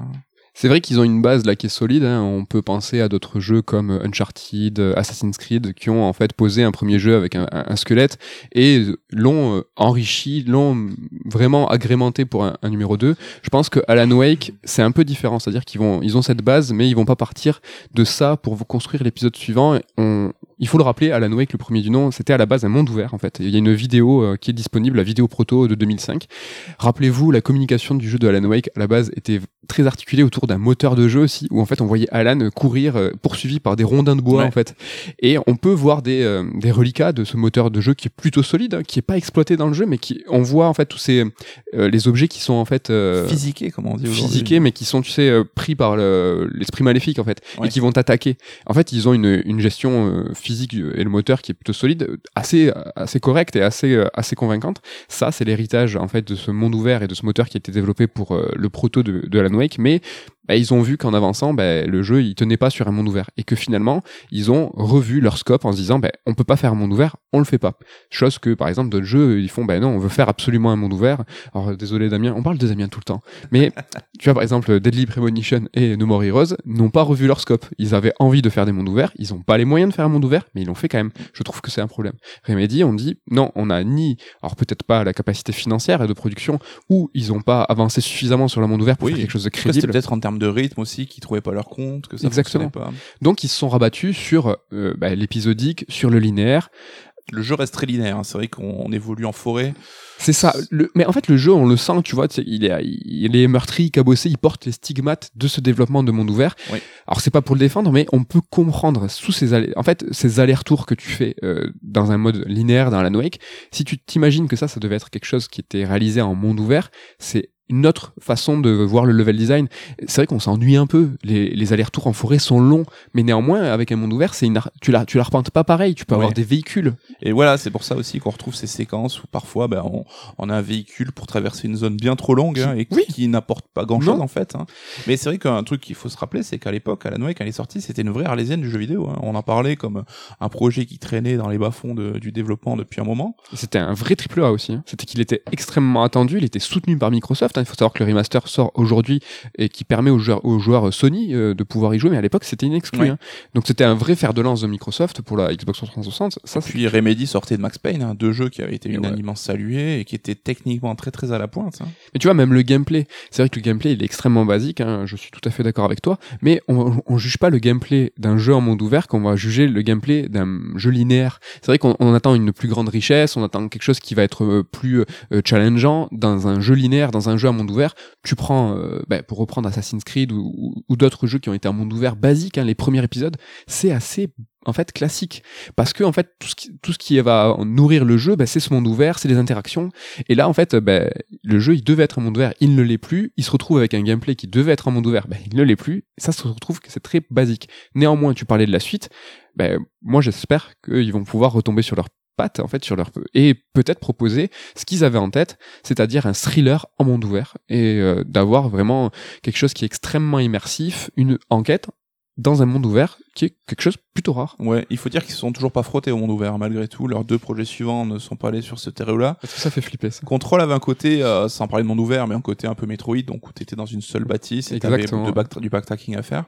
C'est vrai qu'ils ont une base là qui est solide. hein. On peut penser à d'autres jeux comme Uncharted, euh, Assassin's Creed, qui ont en fait posé un premier jeu avec un, squelette et l'ont euh, enrichi, l'ont vraiment agrémenté pour un, numéro 2. Je pense que Alan Wake, c'est un peu différent. C'est-à-dire qu'ils vont, ils ont cette base, mais ils vont pas partir de ça pour vous construire l'épisode suivant. Il faut le rappeler, Alan Wake, le premier du nom, c'était à la base un monde ouvert en fait. Il y a une vidéo euh, qui est disponible, la vidéo proto de 2005. Rappelez-vous, la communication du jeu de Alan Wake à la base était très articulée autour d'un moteur de jeu aussi, où en fait on voyait Alan courir euh, poursuivi par des rondins de bois Ouais. en fait. Et on peut voir des, euh, des reliquats de ce moteur de jeu qui est plutôt solide, hein, qui est pas exploité dans le jeu, mais qui on voit en fait tous ces euh, les objets qui sont en fait euh, Physiqué, comme on dit physiqués, mais qui sont, tu sais, pris par le- l'esprit maléfique, en fait, Ouais. et qui vont t'attaquer. En fait, ils ont une, une gestion euh, physique et le moteur qui est plutôt solide, assez, assez correcte et assez, euh, assez convaincante. Ça, c'est l'héritage, en fait, de ce monde ouvert et de ce moteur qui a été développé pour euh, le proto de, de Alan Wake, mais bah, ils ont vu qu'en avançant, bah, le jeu, il tenait pas sur un monde ouvert. Et que finalement, ils ont revu leur scope en se disant, bah, on peut pas faire un monde ouvert, on le fait pas. Chose que, par exemple, d'autres jeux, ils font, bah non, on veut faire absolument un monde ouvert. Alors, désolé Damien, on parle de Damien tout le temps. Mais, tu vois, par exemple, Deadly Premonition et No More Heroes n'ont pas revu leur scope. Ils avaient envie de faire des mondes ouverts, ils ont pas les moyens de faire un monde ouvert, mais ils l'ont fait quand même. Je trouve que c'est un problème. Remedy, on dit, non, on a ni, alors peut-être pas la capacité financière et de production, ou ils ont pas avancé suffisamment sur le monde ouvert pour Oui. faire quelque chose de crédible. peut-être en termes de rythme aussi, qu'ils trouvaient pas leur compte, que ça Exactement. fonctionnait pas. Donc ils se sont rabattus sur euh, bah, l'épisodique, sur le linéaire. Le jeu reste très linéaire, hein. c'est vrai qu'on on évolue en forêt. C'est ça. Le- mais en fait, le jeu, on le sent, tu vois, il est, il est meurtri, cabossé, il porte les stigmates de ce développement de monde ouvert. Oui. Alors c'est pas pour le défendre, mais on peut comprendre sous ces allers, en fait, ces allers-retours que tu fais euh, dans un mode linéaire dans Alan Wake. Si tu t'imagines que ça, ça devait être quelque chose qui était réalisé en monde ouvert, c'est une autre façon de voir le level design. C'est vrai qu'on s'ennuie un peu. Les, les allers-retours en forêt sont longs, mais néanmoins, avec un monde ouvert, c'est une, tu la, tu l'arpentes pas pareil. Tu peux avoir des véhicules. Et voilà, c'est pour ça aussi qu'on retrouve ces séquences où parfois ben, on, on a un véhicule pour traverser une zone bien trop longue hein, et qui, Oui. qui n'apporte pas grand chose Non. en fait. hein. Mais c'est vrai qu'un truc qu'il faut se rappeler, c'est qu'à l'époque, Alan Wake, quand elle est sortie, c'était une vraie arlésienne du jeu vidéo. hein. On en parlait comme un projet qui traînait dans les bas-fonds de- du développement depuis un moment. C'était un vrai triple A aussi. hein. C'était qu'il était extrêmement attendu, il était soutenu par Microsoft. Hein. Il faut savoir que le remaster sort aujourd'hui et qui permet aux joueurs, aux joueurs Sony euh, de pouvoir y jouer, mais à l'époque c'était inexclu. Ouais. hein. Donc c'était un vrai fer de lance de Microsoft pour la Xbox 360. Ça, c'est- Puis Remedy sortait de Max Payne, hein, deux jeux qui avaient été unanimement salués et qui étaient techniquement très très à la pointe. Mais tu vois, même le gameplay, c'est vrai que le gameplay il est extrêmement basique, je suis tout à fait d'accord avec toi, mais on, on juge pas le gameplay d'un jeu en monde ouvert qu'on va juger le gameplay d'un jeu linéaire. C'est vrai qu'on on attend une plus grande richesse, on attend quelque chose qui va être euh, plus euh, challengeant dans un jeu linéaire, dans un jeu en monde ouvert. Tu prends, euh, ben, pour reprendre Assassin's Creed ou, d'autres jeux qui ont été en monde ouvert basique, hein, les premiers épisodes, c'est assez en fait classique. Parce que en fait tout ce qui, va nourrir le jeu ben, c'est ce monde ouvert c'est les interactions. Et là en fait ben, le jeu il devait être un monde ouvert il ne l'est plus. Il se retrouve avec un gameplay qui devait être un monde ouvert il ne l'est plus. Ça se retrouve que c'est très basique. Néanmoins tu parlais de la suite moi j'espère qu'ils vont pouvoir retomber sur leurs pattes en fait sur leur et peut-être proposer ce qu'ils avaient en tête c'est-à-dire un thriller en monde ouvert et euh, d'avoir vraiment quelque chose qui est extrêmement immersif une enquête dans un monde ouvert, qui est quelque chose plutôt rare. Ouais, il faut dire qu'ils sont toujours pas frottés au monde ouvert, malgré tout. Leurs deux projets suivants ne sont pas allés sur ce terreau-là. Parce que ça fait flipper, ça. Control avait un côté, euh, sans parler de monde ouvert, mais un côté un peu Metroid, donc où t'étais dans une seule bâtisse et t'avais du backtracking à faire.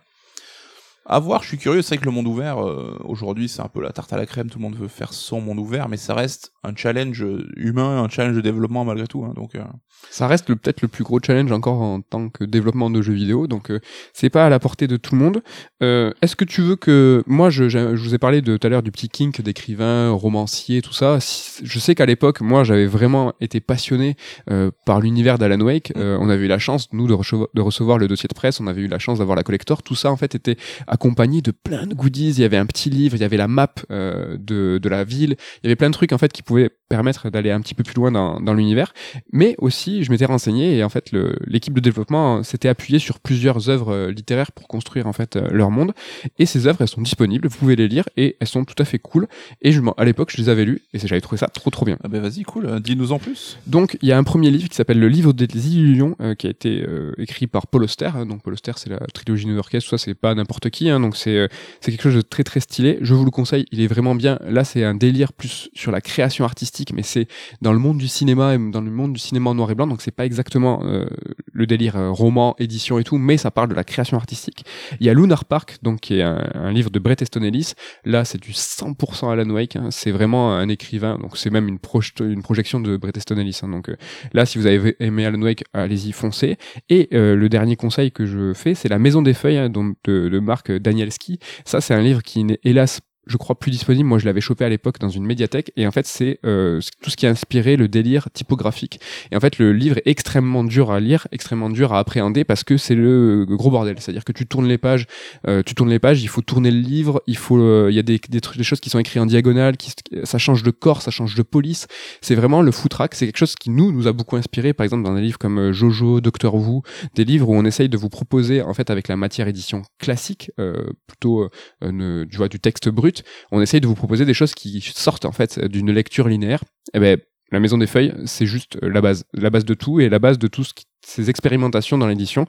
À voir, je suis curieux, c'est vrai que le monde ouvert, euh, aujourd'hui, c'est un peu la tarte à la crème, tout le monde veut faire son monde ouvert, mais ça reste un challenge humain, un challenge de développement malgré tout, hein, donc... euh, Ça reste peut-être le plus gros challenge encore en tant que développement de jeux vidéo, donc euh, c'est pas à la portée de tout le monde. Euh, Est-ce que tu veux que moi, je, je je vous ai parlé de tout à l'heure du petit kink d'écrivain, romancier, tout ça. Je sais qu'à l'époque, moi, j'avais vraiment été passionné euh, par l'univers d'Alan Wake. Euh, on avait eu la chance, nous, de, de recevoir le dossier de presse. On avait eu la chance d'avoir la collector. Tout ça, en fait, était accompagné de plein de goodies. Il y avait un petit livre, il y avait la map euh, de, de la ville. Il y avait plein de trucs en fait qui pouvaient permettre d'aller un petit peu plus loin dans, dans l'univers. Mais aussi, je m'étais renseigné et en fait, l'équipe de développement s'était appuyée sur plusieurs œuvres euh, littéraires pour construire en fait euh, leur monde. Et ces œuvres, elles sont disponibles. Vous pouvez les lire et elles sont tout à fait cool. Et je, à l'époque, je les avais lues et j'avais trouvé ça trop trop bien. Ah ben vas-y, cool, dis-nous en plus. Donc il y a un premier livre qui s'appelle Le livre des illusions euh, qui a été euh, écrit par Paul Auster. Donc Paul Auster c'est la trilogie New Yorkaise, tout ça c'est pas n'importe qui. hein. donc c'est euh, c'est quelque chose de très très stylé. Je vous le conseille, il est vraiment bien. Là c'est un délire plus sur la création artistique, mais c'est dans le monde du cinéma et dans le monde du cinéma en noir et blanc. Donc c'est pas exactement euh, le délire euh, roman, édition et tout, mais ça parle de la création artistique. Il y a Lunar Park, donc qui est un, livre de Bret Easton Ellis. Là c'est du 100% Alan Wake. hein. C'est vraiment un écrivain. Donc c'est même une, projection de Bret Easton Ellis. hein. donc euh, Là, si vous avez aimé Alan Wake, allez-y, foncez. Et le dernier conseil que je fais, c'est La Maison des Feuilles hein, donc de, de Marc Danielski. Ça, c'est un livre qui n'est hélas je crois plus disponible. Moi, je l'avais chopé à l'époque dans une médiathèque. Et en fait, c'est euh, tout ce qui a inspiré le délire typographique. Et en fait, le livre est extrêmement dur à lire, extrêmement dur à appréhender parce que c'est le gros bordel. C'est-à-dire que tu tournes les pages, euh, tu tournes les pages, il faut tourner le livre, il faut, euh, il y a des, trucs, des choses qui sont écrites en diagonale, qui, ça change de corps, ça change de police. C'est vraiment le footrack. C'est quelque chose qui nous nous a beaucoup inspiré. Par exemple, dans des livres comme euh, Jojo, Doctor Who, des livres où on essaye de vous proposer, en fait, avec la matière édition classique, euh, plutôt tu vois, du texte brut, on essaye de vous proposer des choses qui sortent en fait d'une lecture linéaire. Et ben la Maison des Feuilles, c'est juste la base, la base de tout et la base de tout ce qui, ces expérimentations dans l'édition.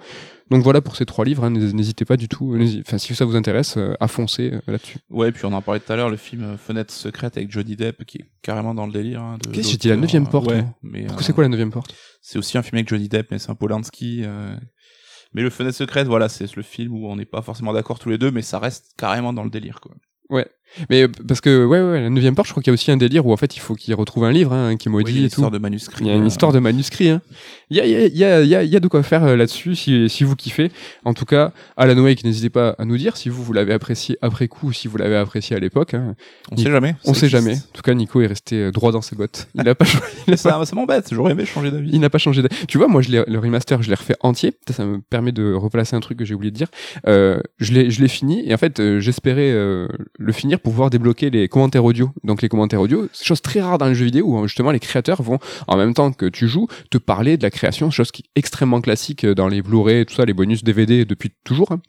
Donc voilà pour ces trois livres. hein, n'hés- N'hésitez pas du tout. Enfin, si ça vous intéresse, euh, à foncer euh, là-dessus. Ouais, puis on en parlait tout à l'heure, le film euh, Fenêtre secrète avec Johnny Depp, qui est carrément dans le délire. Hein, de Qu'est-ce que dit, la neuvième porte, Ouais, moi mais Pourquoi euh, c'est quoi la neuvième porte? C'est aussi un film avec Johnny Depp, mais c'est un Polanski. euh, Mais le Fenêtre secrète, voilà, c'est le film où on n'est pas forcément d'accord tous les deux, mais ça reste carrément dans le délire, quoi. Ouais. Mais euh, parce que ouais, ouais, la neuvième porte, je crois qu'il y a aussi un délire où en fait il faut qu'il retrouve un livre hein, qui maudit Oui, et tout. histoire de manuscrit. Il y a une euh, histoire de manuscrit. Hein. Il y a, il y, a, il y, a, il y, a, de quoi faire euh, là-dessus si, si vous kiffez. En tout cas, Alan Wake, n'hésitez pas à nous dire si vous, vous l'avez apprécié après coup ou si vous l'avez apprécié à l'époque. Hein. On sait jamais. On ça sait jamais. En tout cas, Nico est resté droit dans ses bottes. Il n'a pas, changé- Ça, ça m'embête, j'aurais aimé changer d'avis. il n'a pas changé. d'avis. Tu vois, moi, je le remaster, je l'ai refait entier. Ça, me permet de replacer un truc que j'ai oublié de dire. Euh, je l'ai, fini et en fait, j'espérais euh, le finir pour pouvoir débloquer les commentaires audio. Donc les commentaires audio, c'est chose très rare dans les jeux vidéo où justement les créateurs vont en même temps que tu joues te parler de la création, chose qui est extrêmement classique euh, dans les Blu-ray, tout ça, les bonus DVD depuis toujours. hein.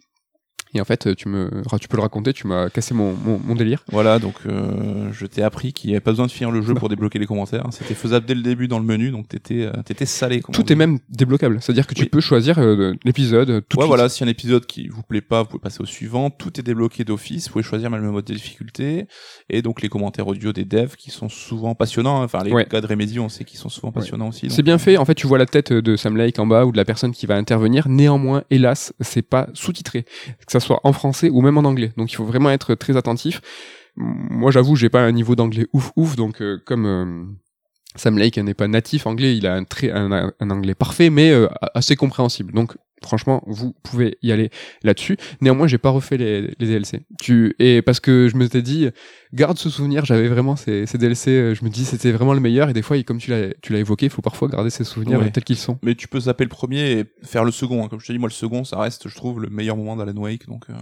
Et en fait, tu me, tu peux le raconter, tu m'as cassé mon, mon, mon délire. Voilà, donc euh, je t'ai appris qu'il n'y avait pas besoin de finir le jeu pour débloquer les commentaires. C'était faisable dès le début dans le menu, donc t'étais euh, t'étais salé. Tout est même débloquable, c'est-à-dire que tu Oui. peux choisir euh, l'épisode euh, tout ouais, voilà, si un épisode qui vous plaît pas, vous pouvez passer au suivant. Tout est débloqué d'office. Vous pouvez choisir même le mode de difficulté. Et donc les commentaires audio des devs qui sont souvent passionnants. Enfin, les Ouais. gars de Remedy, on sait qu'ils sont souvent passionnants aussi. C'est bien fait. En fait, tu vois la tête de Sam Lake en bas ou de la personne qui va intervenir. Néanmoins, hélas, c'est pas sous-titré, ça soit en français ou même en anglais. Donc, il faut vraiment être très attentif. Moi, j'avoue, j'ai pas un niveau d'anglais ouf ouf. Donc, euh, comme euh, Sam Lake n'est pas natif anglais, il a un très un, anglais parfait, mais euh, assez compréhensible. Donc Franchement, vous pouvez y aller là-dessus. Néanmoins, j'ai pas refait les, les DLC. Tu et parce que je m'étais dit, garde ce souvenir. J'avais vraiment ces, ces DLC. euh, Je me dis, c'était vraiment le meilleur. Et des fois, comme tu l'as, évoqué, il faut parfois garder ces souvenirs Ouais. tels qu'ils sont. Mais tu peux zapper le premier et faire le second. hein. Comme je te dis, moi, le second, ça reste, je trouve, le meilleur moment d'Alan Wake. Donc, euh,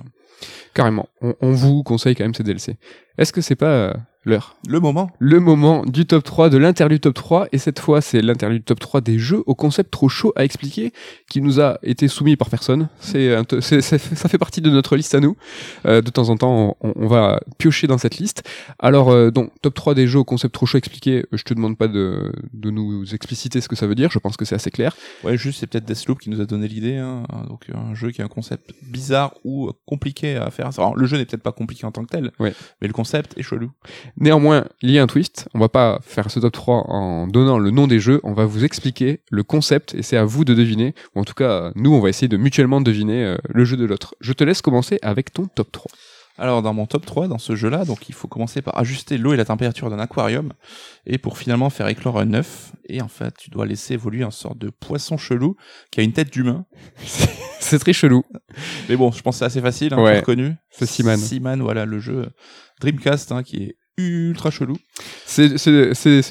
Carrément. On, on vous conseille quand même ces DLC. Est-ce que c'est pas euh, l'heure? Le moment. Le moment du top 3, de l'interlude top 3, et cette fois c'est l'interlude top 3 des jeux au concept trop chaud à expliquer, qui nous a été soumis par personne. C'est, ça fait partie de notre liste à nous. Euh, de temps en temps, on, on va piocher dans cette liste. Alors, euh, donc, top 3 des jeux au concept trop chaud expliqué, je te demande pas de, de nous expliciter ce que ça veut dire, je pense que c'est assez clair. Ouais, juste, c'est peut-être Deathloop qui nous a donné l'idée. Hein. Donc, un jeu qui a un concept bizarre ou compliqué à faire. Alors, le jeu n'est peut-être pas compliqué en tant que tel, Ouais. mais le concept est chelou. Néanmoins, il y a un twist. On va pas faire ce top 3 en donnant le nom des jeux. On va vous expliquer le concept et c'est à vous de deviner. Ou en tout cas, nous, on va essayer de mutuellement deviner euh, le jeu de l'autre. Je te laisse commencer avec ton top 3. Alors dans mon top 3 dans ce jeu-là, donc il faut commencer par ajuster l'eau et la température d'un aquarium et pour finalement faire éclore un œuf et en fait tu dois laisser évoluer une sorte de poisson chelou qui a une tête d'humain. c'est très chelou. Mais bon, je pense que c'est assez facile, hein, Ouais. c'est reconnu. C'est Seaman. Seaman, voilà le jeu Dreamcast hein, qui est ultra chelou. C'est,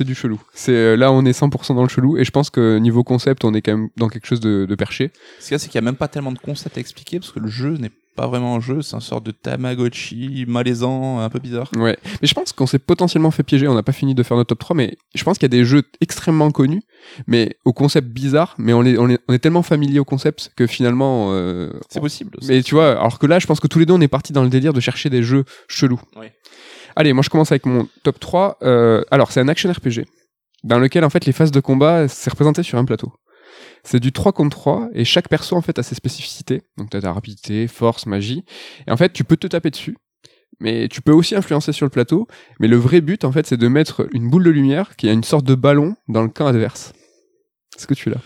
du chelou. C'est, euh, là, on est 100% dans le chelou et je pense que niveau concept, on est quand même dans quelque chose de, de perché. Ce qu'il y a, c'est qu'il y a même pas tellement de concept à expliquer parce que le jeu n'est pas vraiment un jeu, c'est un sorte de Tamagotchi malaisant, un peu bizarre. Ouais. Mais je pense qu'on s'est potentiellement fait piéger. On n'a pas fini de faire notre top 3, mais je pense qu'il y a des jeux extrêmement connus, mais au concept bizarre, mais on est, on est, on est tellement familier au concept que finalement, euh, C'est possible. Mais tu vois, alors que là, je pense que tous les deux, on est partis dans le délire de chercher des jeux chelous. Allez, moi, je commence avec mon top 3. Euh, alors, c'est un action RPG, dans lequel, en fait, les phases de combat, c'est représenté sur un plateau. C'est du 3 contre 3, et chaque perso, en fait, a ses spécificités. Donc, t'as ta rapidité, force, magie. Et en fait, tu peux te taper dessus. Mais tu peux aussi influencer sur le plateau. Mais le vrai but, en fait, c'est de mettre une boule de lumière qui a une sorte de ballon dans le camp adverse. Est-ce que tu l'as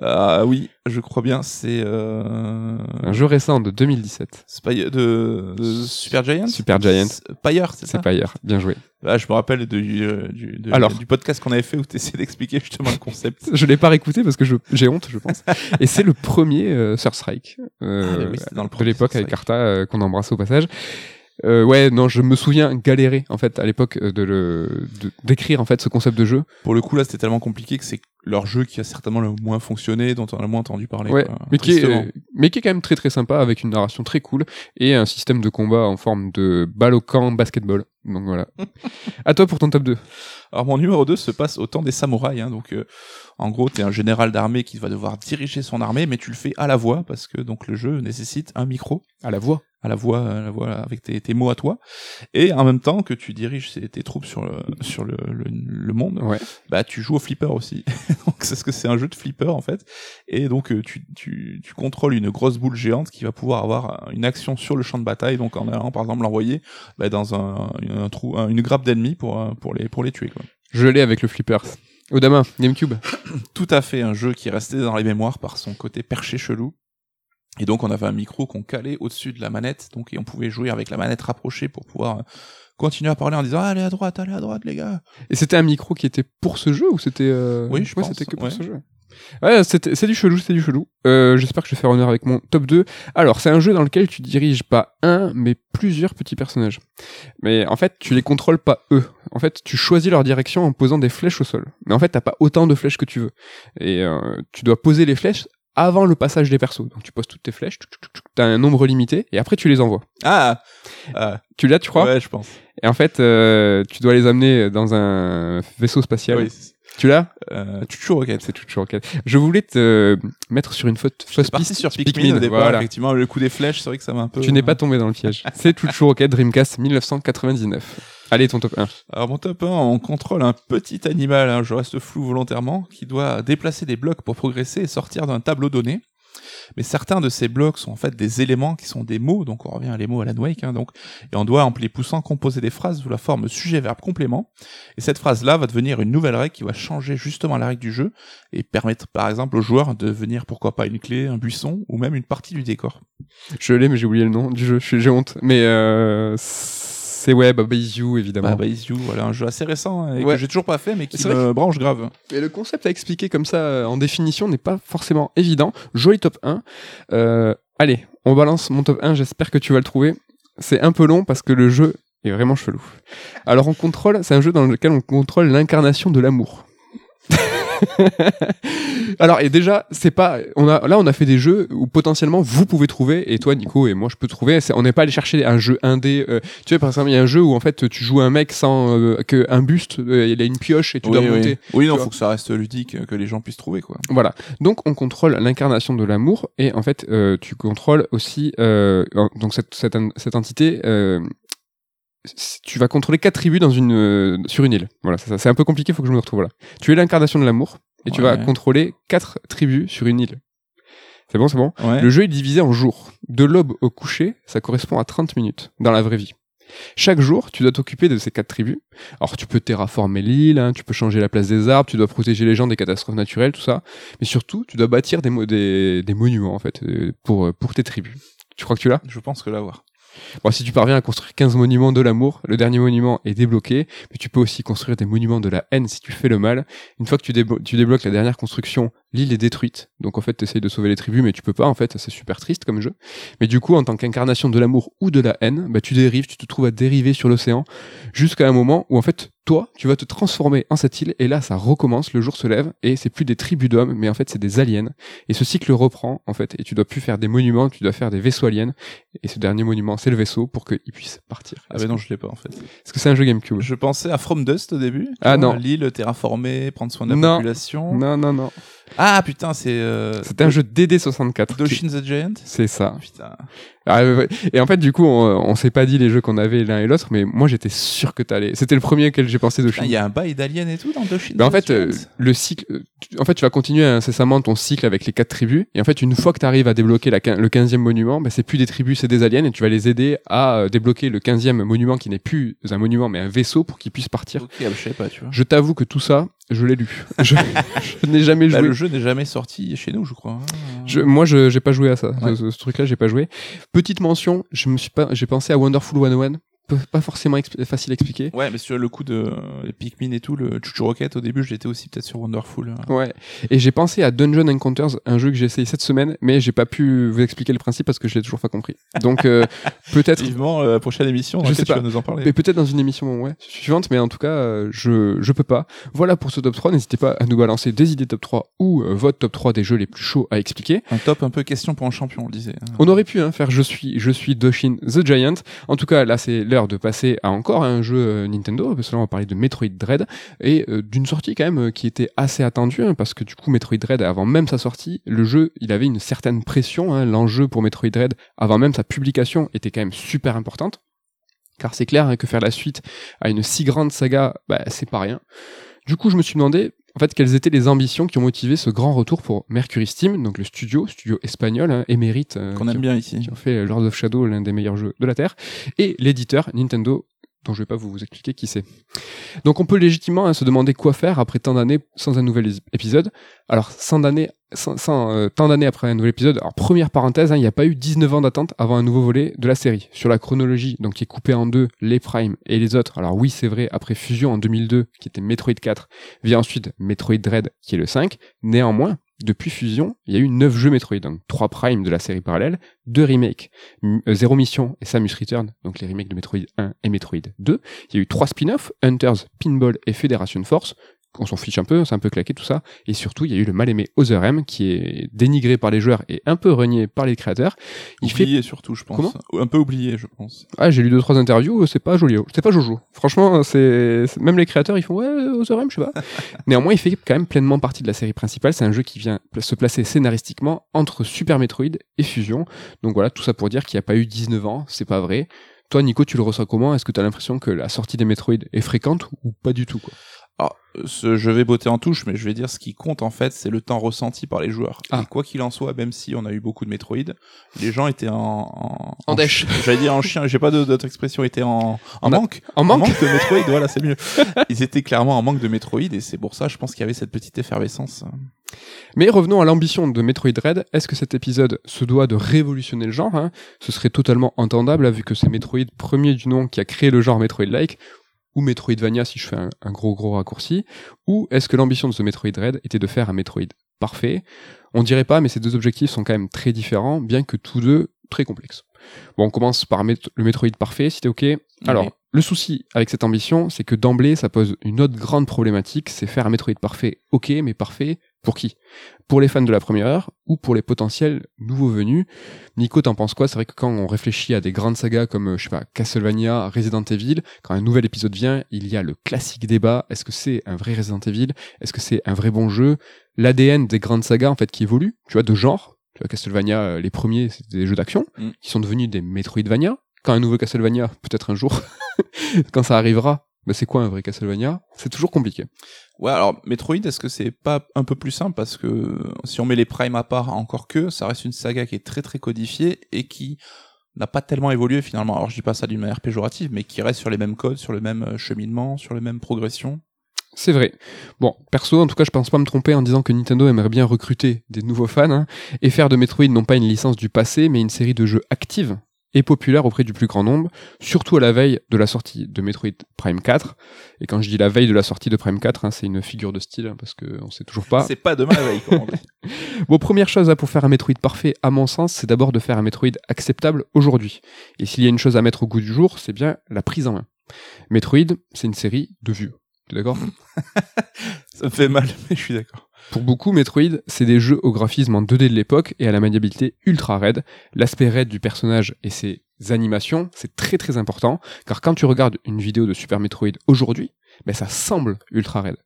Ah oui, je crois bien, c'est euh... Un jeu récent de 2017. Spy- de, de Super Giant? Super Giant. Pyre, c'est ça? C'est. Bien joué. Ah, Je me rappelle de, du, euh, du, de- Alors. du podcast qu'on avait fait où tu essayais d'expliquer justement le concept. Je l'ai pas réécouté parce que j'ai honte, je pense. Et c'est le premier euh, Sur Strike euh, Ah, mais oui, c'était dans le de l'époque avec Strike. Arta euh, qu'on embrasse au passage. Euh, ouais, non, je me souviens galérer en fait à l'époque euh, de le de- d'écrire en fait ce concept de jeu. Pour le coup, là, c'était tellement compliqué que c'est leur jeu qui a certainement le moins fonctionné, dont on a le moins entendu parler. Ouais, quoi. mais qui est euh, mais qui est quand même très très sympa avec une narration très cool et un système de combat en forme de balle au camp basketball. Donc voilà. à toi pour ton top 2. Alors mon numéro 2 se passe au temps des samouraïs. Hein, donc euh, en gros, t'es un général d'armée qui va devoir diriger son armée, mais tu le fais à la voix parce que donc le jeu nécessite un micro À la voix. À la voix, à la voix avec tes, tes mots à toi, et en même temps que tu diriges tes, troupes sur le sur le, le, le monde, Ouais. bah tu joues au flipper aussi. donc c'est ce que c'est un jeu de flipper en fait, et donc euh, tu, tu tu contrôles une grosse boule géante qui va pouvoir avoir une action sur le champ de bataille, donc en allant par exemple l'envoyer bah, dans un, un trou, un- une grappe d'ennemis pour euh, pour les pour les tuer quoi. Je l'ai avec le flipper. Odama, GameCube. tout à fait un jeu qui est resté dans les mémoires par son côté perché chelou. Et donc on avait un micro qu'on calait au-dessus de la manette, donc et on pouvait jouer avec la manette rapprochée pour pouvoir euh, continuer à parler en disant Ah, allez à droite, allez à droite les gars. Et c'était un micro qui était pour ce jeu ou c'était euh... Oui, je ouais, c'était que pour ouais. ce jeu? Ouais, c'est du chelou, c'est du chelou. Euh, J'espère que je vais faire honneur avec mon top 2. Alors, c'est un jeu dans lequel tu diriges pas un, mais plusieurs petits personnages. Mais en fait, tu les contrôles pas eux. En fait, tu choisis leur direction en posant des flèches au sol. Mais en fait, t'as pas autant de flèches que tu veux. Et euh, tu dois poser les flèches avant le passage des persos. Donc tu poses toutes tes flèches, t'as un nombre limité, et après tu les envoies. Ah, ah Tu l'as, tu crois? Ouais, je pense. Et en fait, euh, tu dois les amener dans un vaisseau spatial. Oui, Tu l'as? Euh, Chuchu Rocket. C'est toujours ok. Je voulais te mettre sur une faute, fausse piste sur Pikmin, au départ, voilà. effectivement, le coup des flèches, c'est vrai que ça m'a un peu... Tu n'es pas tombé dans le piège. C'est toujours ok. Dreamcast 1999. Allez, ton top 1. Alors mon top 1, on contrôle un petit animal, hein, je reste flou volontairement, qui doit déplacer des blocs pour progresser et sortir d'un tableau donné. Mais certains de ces blocs sont en fait des éléments qui sont des mots, donc on revient à les mots Alan Wake, hein, donc, et on doit en les poussant composer des phrases sous la forme sujet-verbe-complément. Et cette phrase-là va devenir une nouvelle règle qui va changer justement la règle du jeu et permettre par exemple au joueur de devenir pourquoi pas une clé, un buisson ou même une partie du décor. Je l'ai, mais j'ai oublié le nom du jeu. Je suis- J'ai honte. Mais euh, c'est ouais, Baba Is You, évidemment. Bah, Is You, voilà, un jeu assez récent hein, et Ouais. que j'ai toujours pas fait mais qui me branche grave. Et le concept à expliquer comme ça euh, en définition n'est pas forcément évident. Joli top 1. Euh, allez, on balance mon top 1. J'espère que tu vas le trouver. C'est un peu long parce que le jeu est vraiment chelou. Alors on contrôle, c'est un jeu dans lequel on contrôle l'incarnation de l'amour. Alors et déjà, c'est pas on a là on a fait des jeux où potentiellement vous pouvez trouver et toi Nico et moi je peux trouver, c'est- on n'est pas allé chercher un jeu indé euh, tu vois par exemple, il y a un jeu où en fait tu joues un mec sans euh, que un buste, euh, il a une pioche et tu oui, dois oui. monter. Oui, non, faut que ça reste ludique, euh, que les gens puissent trouver, quoi. Voilà. Donc on contrôle l'incarnation de l'amour et en fait euh, tu contrôles aussi euh, donc cette cette, cette entité euh, tu vas contrôler quatre tribus dans une euh, sur une île. Voilà, c'est ça. C'est un peu compliqué, faut que je me retrouve là. Tu es l'incarnation de l'amour et tu vas contrôler quatre tribus sur une île. C'est bon, c'est bon. Ouais. Le jeu est divisé en jours. De l'aube au coucher, ça correspond à 30 minutes dans la vraie vie. Chaque jour, tu dois t'occuper de ces quatre tribus. Alors, tu peux terraformer l'île, hein, tu peux changer la place des arbres, tu dois protéger les gens des catastrophes naturelles, tout ça. Mais surtout, tu dois bâtir des, mo- des, des monuments, en fait, euh, pour, euh, pour tes tribus. Tu crois que tu l'as? Je pense que l'avoir. Bon, si tu parviens à construire 15 monuments de l'amour, le dernier monument est débloqué, mais tu peux aussi construire des monuments de la haine si tu fais le mal. Une fois que tu, déblo- tu débloques la dernière construction, l'île est détruite. Donc en fait, tu essayes de sauver les tribus, mais tu peux pas, en fait, c'est super triste comme jeu. Mais du coup, en tant qu'incarnation de l'amour ou de la haine, bah, tu dérives, tu te trouves à dériver sur l'océan, jusqu'à un moment où en fait, toi, tu vas te transformer en cette île, et là, ça recommence, le jour se lève, et c'est plus des tribus d'hommes, mais en fait, c'est des aliens. Et ce cycle reprend, en fait, et tu dois plus faire des monuments, tu dois faire des vaisseaux aliens. Et ce dernier monument, c'est le vaisseau pour qu'il puisse partir. Ah ben non, je l'ai pas en fait. Est-ce que c'est un jeu GameCube Je pensais à From Dust au début. Ah non. L'île terraformée, prendre soin de la Non. population. Non, non, non. Ah putain, c'est. Euh, C'était un jeu DD64. Doshin the Giant? C'est ça. Putain. Ah. Et en fait, du coup, on, on s'est pas dit les jeux qu'on avait l'un et l'autre, mais moi, j'étais sûr que t'allais. C'était le premier auquel j'ai pensé de Putain, Il y a un bail d'alien et tout dans Doshin. Ben en the fait, euh, Giant. le cycle, euh, en fait, tu vas continuer incessamment ton cycle avec les quatre tribus. Et en fait, une fois que tu arrives à débloquer la, le 15e monument, ben, c'est plus des tribus, c'est des aliens. Et tu vas les aider à débloquer le 15e monument qui n'est plus un monument, mais un vaisseau pour qu'ils puissent partir. Ok, ah, je sais pas, tu vois. Je t'avoue que tout ça, je l'ai lu. Je, je n'ai jamais Bah, joué. le jeu n'est jamais sorti chez nous, je crois. Je, moi, je j'ai pas joué à ça. Ouais. Ce, ce truc-là, j'ai pas joué. Petite mention, je me suis pas, j'ai pensé à Wonderful 101. Pas forcément facile à expliquer. Ouais, mais sur le coup de euh, Pikmin et tout, le Chuchu Rocket, au début, j'étais aussi peut-être sur Wonderful. hein. Ouais. Et j'ai pensé à Dungeon Encounters, un jeu que j'ai essayé cette semaine, mais j'ai pas pu vous expliquer le principe parce que je l'ai toujours pas compris. Donc euh, peut-être, Effectivement, euh, prochaine émission, Je laquelle sais tu pas. vas nous en parler. mais peut-être dans une émission ouais, suivante, mais en tout cas, euh, je je peux pas. Voilà pour ce top 3. N'hésitez pas à nous balancer des idées top 3 ou euh, votre top 3 des jeux les plus chauds à expliquer. Un top un peu question pour un champion, on le disait. hein. On aurait pu hein, faire je suis je suis Doshin the Giant. En tout cas, là c'est l'heure de passer à encore un jeu euh, Nintendo parce que là on va parler de Metroid Dread et euh, d'une sortie quand même euh, qui était assez attendue hein, parce que du coup Metroid Dread avant même sa sortie, le jeu, il avait une certaine pression hein, l'enjeu pour Metroid Dread avant même sa publication était quand même super importante. Car c'est clair hein, que faire la suite à une si grande saga, bah, c'est pas rien. Du coup, je me suis demandé, en fait, quelles étaient les ambitions qui ont motivé ce grand retour pour Mercury Steam, donc le studio, studio espagnol, hein, émérite, euh, Qu'on qui- aime bien ici. qui ont fait Lord of Shadow, l'un des meilleurs jeux de la Terre, et l'éditeur Nintendo, dont je vais pas vous expliquer qui c'est. Donc on peut légitimement hein, se demander quoi faire après tant d'années sans un nouvel ép- épisode. Alors, sans d'années, sans, sans, euh, tant d'années après un nouvel épisode, alors première parenthèse, hein, il n'y a pas eu 19 ans d'attente avant un nouveau volet de la série. Sur la chronologie, donc qui est coupée en deux, les Prime et les autres. Alors oui, c'est vrai, après Fusion en 2002, qui était Metroid 4, vient ensuite Metroid Dread, qui est le 5. Néanmoins, depuis Fusion, il y a eu 9 jeux Metroid, donc 3 Prime de la série parallèle, 2 remakes, euh, Zero Mission et Samus Return, donc les remakes de Metroid 1 et Metroid 2. Il y a eu 3 spin-offs, Hunters, Pinball et Federation Force. On s'en fiche un peu, c'est un peu claqué tout ça. Et surtout, il y a eu le mal-aimé Other M, qui est dénigré par les joueurs et un peu renié par les créateurs. Il fait oublié surtout, je pense. Comment Un peu oublié, je pense. ah, j'ai lu deux trois interviews, c'est pas joli, c'est pas Jojo. Franchement, c'est même les créateurs, ils font ouais, Other M, je sais pas. Néanmoins, il fait quand même pleinement partie de la série principale. C'est un jeu qui vient se placer scénaristiquement entre Super Metroid et Fusion. Donc voilà, tout ça pour dire qu'il n'y a pas eu 19 ans, c'est pas vrai. Toi, Nico, tu le ressens comment? Est-ce que tu as l'impression que la sortie des Metroid est fréquente ou pas du tout quoi? Alors, ce- je vais botter en touche, mais je vais dire ce qui compte en fait, c'est le temps ressenti par les joueurs. Ah. Et quoi qu'il en soit, même si on a eu beaucoup de Metroid, les gens étaient en en, En dèche. J'allais dire en chien. J'ai pas d'autre expression. Étaient en en manque. En manque, de Metroid. voilà, c'est mieux. Ils étaient clairement en manque de Metroid, et c'est pour ça, je pense qu'il y avait cette petite effervescence. Mais revenons à l'ambition de Metroid Dread. Est-ce que cet épisode se doit de révolutionner le genre hein? Ce serait totalement entendable, là, vu que c'est Metroid premier du nom qui a créé le genre Metroid-like, ou Metroidvania si je fais un, un gros gros raccourci, ou est-ce que l'ambition de ce Metroid Dread était de faire un Metroid parfait? On dirait pas, mais ces deux objectifs sont quand même très différents, bien que tous deux très complexes. Bon, on commence par Met- le Metroid parfait, si t'es ok. Alors, Oui. Le souci avec cette ambition, c'est que d'emblée, ça pose une autre grande problématique, c'est faire un Metroid parfait. Ok, mais parfait pour qui? Pour les fans de la première heure ou pour les potentiels nouveaux venus? Nico, t'en penses quoi? C'est vrai que quand on réfléchit à des grandes sagas comme, euh, je sais pas, Castlevania, Resident Evil, quand un nouvel épisode vient, il y a le classique débat, est-ce que c'est un vrai Resident Evil? Est-ce que c'est un vrai bon jeu? L'ADN des grandes sagas, en fait, qui évolue, tu vois, de genre. Tu vois, Castlevania, euh, les premiers, c'était des jeux d'action, Mm. qui sont devenus des Metroidvania. Quand un nouveau Castlevania, peut-être un jour, quand ça arrivera, bah c'est quoi un vrai Castlevania? C'est toujours compliqué. Ouais, alors Metroid, est-ce que c'est pas un peu plus simple? Parce que si on met les primes à part, encore que ça reste une saga qui est très très codifiée et qui n'a pas tellement évolué finalement. Alors je dis pas ça d'une manière péjorative, mais qui reste sur les mêmes codes, sur le même euh, cheminement, sur les mêmes progressions. C'est vrai. Bon, perso, en tout cas, je pense pas me tromper en disant que Nintendo aimerait bien recruter des nouveaux fans hein, et faire de Metroid non pas une licence du passé, mais une série de jeux active et populaire auprès du plus grand nombre, surtout à la veille de la sortie de Metroid Prime 4. Et quand je dis la veille de la sortie de Prime 4, hein, c'est une figure de style, hein, parce qu'on sait toujours pas. C'est pas demain la veille, comme on dit. Bon, première chose hein, pour faire un Metroid parfait, à mon sens, c'est d'abord de faire un Metroid acceptable aujourd'hui. Et s'il y a une chose à mettre au goût du jour, c'est bien la prise en main. Metroid, c'est une série de vues. T'es d'accord? Ça me fait mal, mais je suis d'accord. Pour beaucoup, Metroid, c'est des jeux au graphisme en 2D de l'époque et à la maniabilité ultra raide. L'aspect raide du personnage et ses animations, c'est très très important, car quand tu regardes une vidéo de Super Metroid aujourd'hui, ben ça semble ultra raide.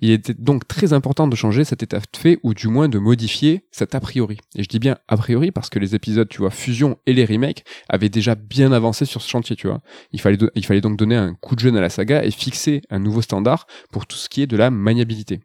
Il était donc très important de changer cet état de fait, ou du moins de modifier cet a priori. Et je dis bien a priori parce que les épisodes, tu vois, Fusion et les remakes avaient déjà bien avancé sur ce chantier, tu vois. Il fallait, il fallait donc donner un coup de jeune à la saga et fixer un nouveau standard pour tout ce qui est de la maniabilité.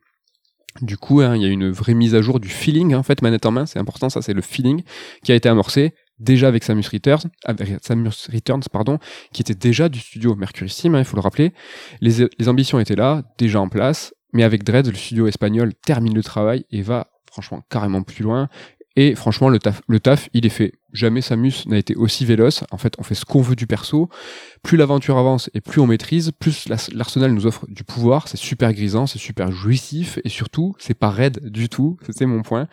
Du coup, hein, il y a une vraie mise à jour du feeling, hein, en fait, manette en main, c'est important, ça c'est le feeling qui a été amorcé déjà avec Samus Returns, avec Samus Returns, pardon, qui était déjà du studio Mercury Steam, hein, il faut le rappeler. Les, les ambitions étaient là, déjà en place, mais avec Dread, le studio espagnol termine le travail et va franchement carrément plus loin. Et franchement, le taf, le taf, il est fait. Jamais Samus n'a été aussi véloce. En fait, on fait ce qu'on veut du perso. Plus l'aventure avance et plus on maîtrise, plus l'arsenal nous offre du pouvoir. C'est super grisant, c'est super jouissif et surtout, c'est pas raide du tout. C'était mon point.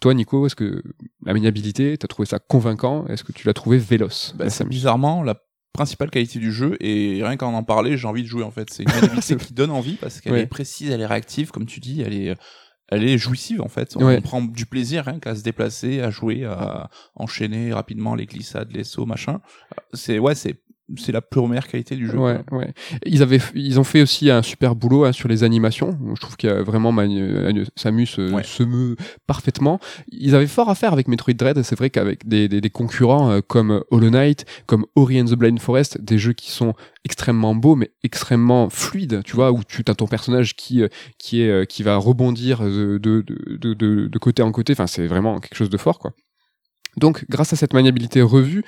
Toi, Nico, est-ce que la maniabilité, t'as trouvé ça convaincant? Est-ce que tu l'as trouvé véloce Bah, c'est bizarrement la principale qualité du jeu et rien qu'en en parler, j'ai envie de jouer en fait. C'est une maniabilité qui donne envie parce qu'elle Ouais. est précise, elle est réactive, comme tu dis, elle est elle est jouissive en fait. On Ouais. prend du plaisir rien qu'à se déplacer, à jouer, à enchaîner rapidement les glissades, les sauts, machin. C'est ouais, c'est c'est la première qualité du jeu. Ouais, ouais. Ils avaient, ils ont fait aussi un super boulot hein, sur les animations. Je trouve qu'il y a vraiment Manu- Manu- Samus euh, Ouais. se meut parfaitement. Ils avaient fort à faire avec Metroid Dread. C'est vrai qu'avec des, des, des concurrents euh, comme Hollow Knight, comme Ori and the Blind Forest, des jeux qui sont extrêmement beaux mais extrêmement fluides. Tu vois, où tu as ton personnage qui euh, qui est euh, qui va rebondir de de, de, de, de côté en côté. Enfin, c'est vraiment quelque chose de fort, quoi. Donc, grâce à cette maniabilité revue,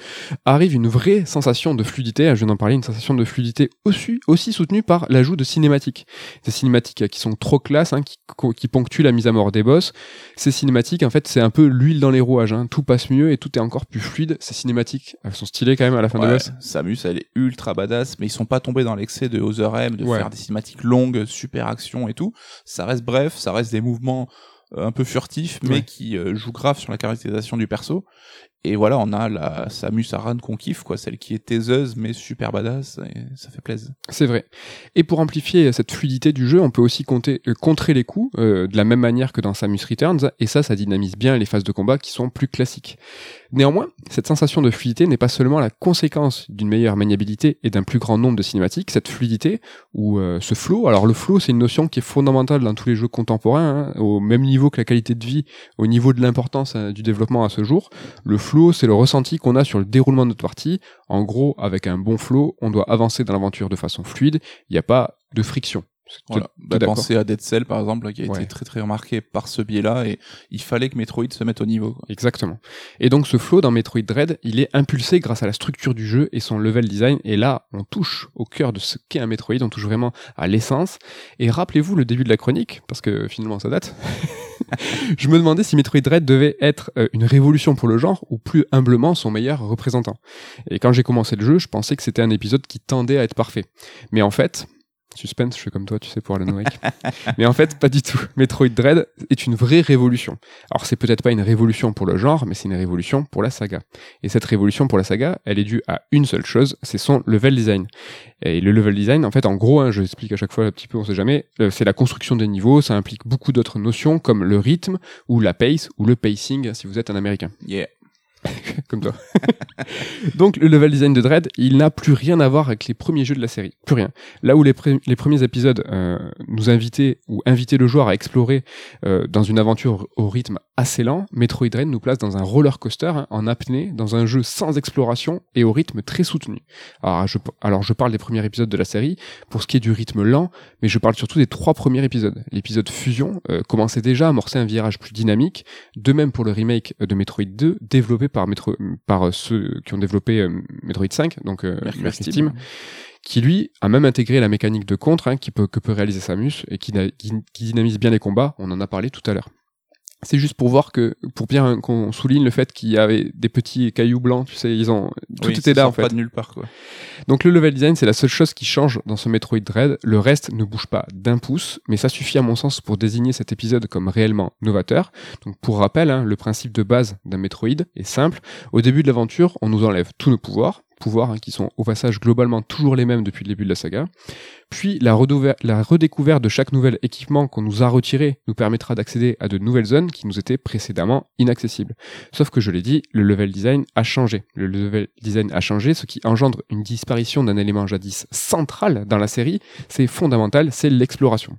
arrive une vraie sensation de fluidité, je viens d'en parler, une sensation de fluidité aussi, aussi soutenue par l'ajout de cinématiques. Des cinématiques qui sont trop classes, hein, qui, qui ponctuent la mise à mort des boss. Ces cinématiques, en fait, c'est un peu l'huile dans les rouages. Hein. Tout passe mieux et tout est encore plus fluide. Ces cinématiques, elles sont stylées quand même à la fin de Ouais, boss. Samus, elle est ultra badass, mais ils sont pas tombés dans l'excès de Other M, de Ouais. faire des cinématiques longues, super action et tout. Ça reste bref, ça reste des mouvements un peu furtifs, mais Ouais. qui euh, jouent grave sur la caractérisation du perso. Et voilà, on a la Samus Aran qu'on kiffe, quoi, celle qui est taiseuse, mais super badass, et ça fait plaisir. C'est vrai. Et pour amplifier cette fluidité du jeu, on peut aussi compter, euh, contrer les coups euh, de la même manière que dans Samus Returns, et ça, ça dynamise bien les phases de combat qui sont plus classiques. Néanmoins, cette sensation de fluidité n'est pas seulement la conséquence d'une meilleure maniabilité et d'un plus grand nombre de cinématiques. Cette fluidité ou euh, ce flow, alors le flow, c'est une notion qui est fondamentale dans tous les jeux contemporains, hein, au même niveau que la qualité de vie, au niveau de l'importance euh, du développement à ce jour. Le flow, c'est le ressenti qu'on a sur le déroulement de notre partie. En gros, avec un bon flow, on doit avancer dans l'aventure de façon fluide. Il n'y a pas de friction. Voilà. Bah, pensez à Dead Cell, par exemple, qui a Ouais. été très très remarqué par ce biais-là, et il fallait que Metroid se mette au niveau. quoi. Exactement. Et donc ce flow dans Metroid Dread, il est impulsé grâce à la structure du jeu et son level design. Et là, on touche au cœur de ce qu'est un Metroid, on touche vraiment à l'essence. Et rappelez-vous le début de la chronique, parce que finalement ça date. Je me demandais si Metroid Dread devait être euh, une révolution pour le genre ou plus humblement son meilleur représentant. Et quand j'ai commencé le jeu, je pensais que c'était un épisode qui tendait à être parfait. Mais en fait, Suspense, je suis comme toi, tu sais, pour Alan Wake. mais en fait, pas du tout. Metroid Dread est une vraie révolution. Alors, c'est peut-être pas une révolution pour le genre, mais c'est une révolution pour la saga. Et cette révolution pour la saga, elle est due à une seule chose, c'est son level design. Et le level design, en fait, en gros, hein, je explique à chaque fois un petit peu, on sait jamais, euh, c'est la construction des niveaux, ça implique beaucoup d'autres notions comme le rythme, ou la pace, ou le pacing, si vous êtes un américain. Yeah. comme toi. Donc le level design de Dread, il n'a plus rien à voir avec les premiers jeux de la série, plus rien. Là où les, premiers épisodes euh, nous invitaient ou invitaient le joueur à explorer euh, dans une aventure au rythme assez lent, Metroid Dread nous place dans un roller coaster hein, en apnée, dans un jeu sans exploration et au rythme très soutenu. Alors je, alors je parle des premiers épisodes de la série pour ce qui est du rythme lent, mais je parle surtout des trois premiers épisodes. L'épisode Fusion euh, commençait déjà à amorcer un virage plus dynamique, de même pour le remake de Metroid 2 développé par, Metro, par ceux qui ont développé euh, Metroid 5, donc euh, Mercury Steam, qui lui a même intégré la mécanique de contre hein, qui peut, que peut réaliser Samus et qui, qui, qui dynamise bien les combats, on en a parlé tout à l'heure. C'est juste pour voir que, pour bien qu'on souligne le fait qu'il y avait des petits cailloux blancs, tu sais, ils ont, tout Oui, était là en fait. pas de nulle part, quoi. Donc le level design, c'est la seule chose qui change dans ce Metroid Dread. Le reste ne bouge pas d'un pouce, mais ça suffit à mon sens pour désigner cet épisode comme réellement novateur. Donc pour rappel, hein, le principe de base d'un Metroid est simple. Au début de l'aventure, on nous enlève tous nos pouvoirs, hein, qui sont au passage globalement toujours les mêmes depuis le début de la saga. Puis la, la redécouverte de chaque nouvel équipement qu'on nous a retiré nous permettra d'accéder à de nouvelles zones qui nous étaient précédemment inaccessibles. Sauf que je l'ai dit, le level design a changé. Le level design a changé, ce qui engendre une disparition d'un élément jadis central dans la série. C'est fondamental, c'est l'exploration.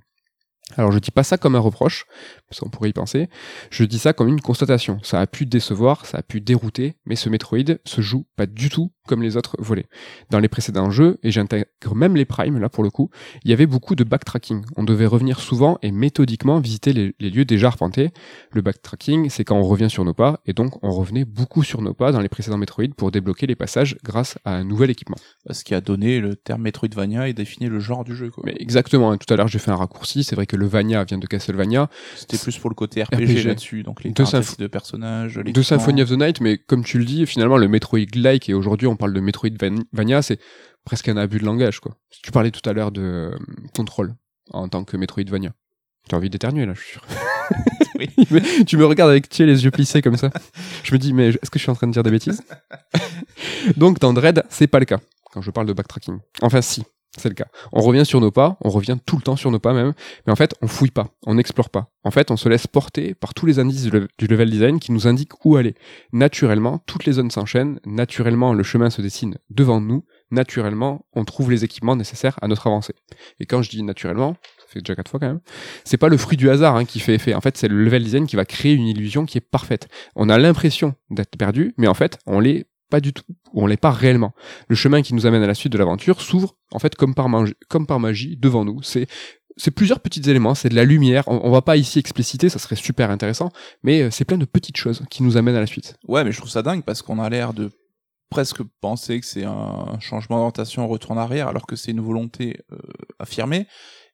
Alors je dis pas ça comme un reproche, parce qu'on pourrait y penser, je dis ça comme une constatation. Ça a pu décevoir, ça a pu dérouter, mais ce Metroid se joue pas du tout comme les autres volets. Dans les précédents jeux, et j'intègre même les primes là pour le coup, il y avait beaucoup de backtracking. On devait revenir souvent et méthodiquement visiter les, les lieux déjà arpentés. Le backtracking, c'est quand on revient sur nos pas, et donc on revenait beaucoup sur nos pas dans les précédents Metroid pour débloquer les passages grâce à un nouvel équipement. Ce qui a donné le terme Metroidvania et défini le genre du jeu, quoi. Mais exactement, hein, tout à l'heure j'ai fait un raccourci, c'est vrai que le Vania vient de Castlevania, C'était plus pour le côté RPG, RPG. là-dessus, donc les De caractéristiques de personnages, de. Symphony of the Night, mais comme tu le dis, finalement le Metroid-like, et aujourd'hui on parle de Metroidvania, c'est presque un abus de langage, quoi. Tu parlais tout à l'heure de euh, Control en tant que Metroidvania. Tu as envie d'éternuer là, je suis sûr. Oui. Tu me regardes avec tu les yeux plissés comme ça. Je me dis, mais est-ce que je suis en train de dire des bêtises? Donc dans Dread, c'est pas le cas quand je parle de backtracking. Enfin, si, c'est le cas. On revient sur nos pas, on revient tout le temps sur nos pas même, mais en fait, on fouille pas, on n'explore pas. En fait, on se laisse porter par tous les indices du le- du level design qui nous indiquent où aller. Naturellement, toutes les zones s'enchaînent, naturellement, le chemin se dessine devant nous, naturellement, on trouve les équipements nécessaires à notre avancée. Et quand je dis naturellement, ça fait déjà quatre fois quand même, c'est pas le fruit du hasard hein, qui fait effet. En fait, c'est le level design qui va créer une illusion qui est parfaite. On a l'impression d'être perdu, mais en fait, on l'est pas du tout, ou on l'est pas réellement. Le chemin qui nous amène à la suite de l'aventure s'ouvre, en fait, comme par, magie, comme par magie, devant nous. C'est c'est plusieurs petits éléments, c'est de la lumière. On, on va pas ici expliciter, ça serait super intéressant, mais euh, c'est plein de petites choses qui nous amènent à la suite. Ouais, mais je trouve ça dingue parce qu'on a l'air de presque penser que c'est un changement d'orientation, un retour en arrière, alors que c'est une volonté euh, affirmée,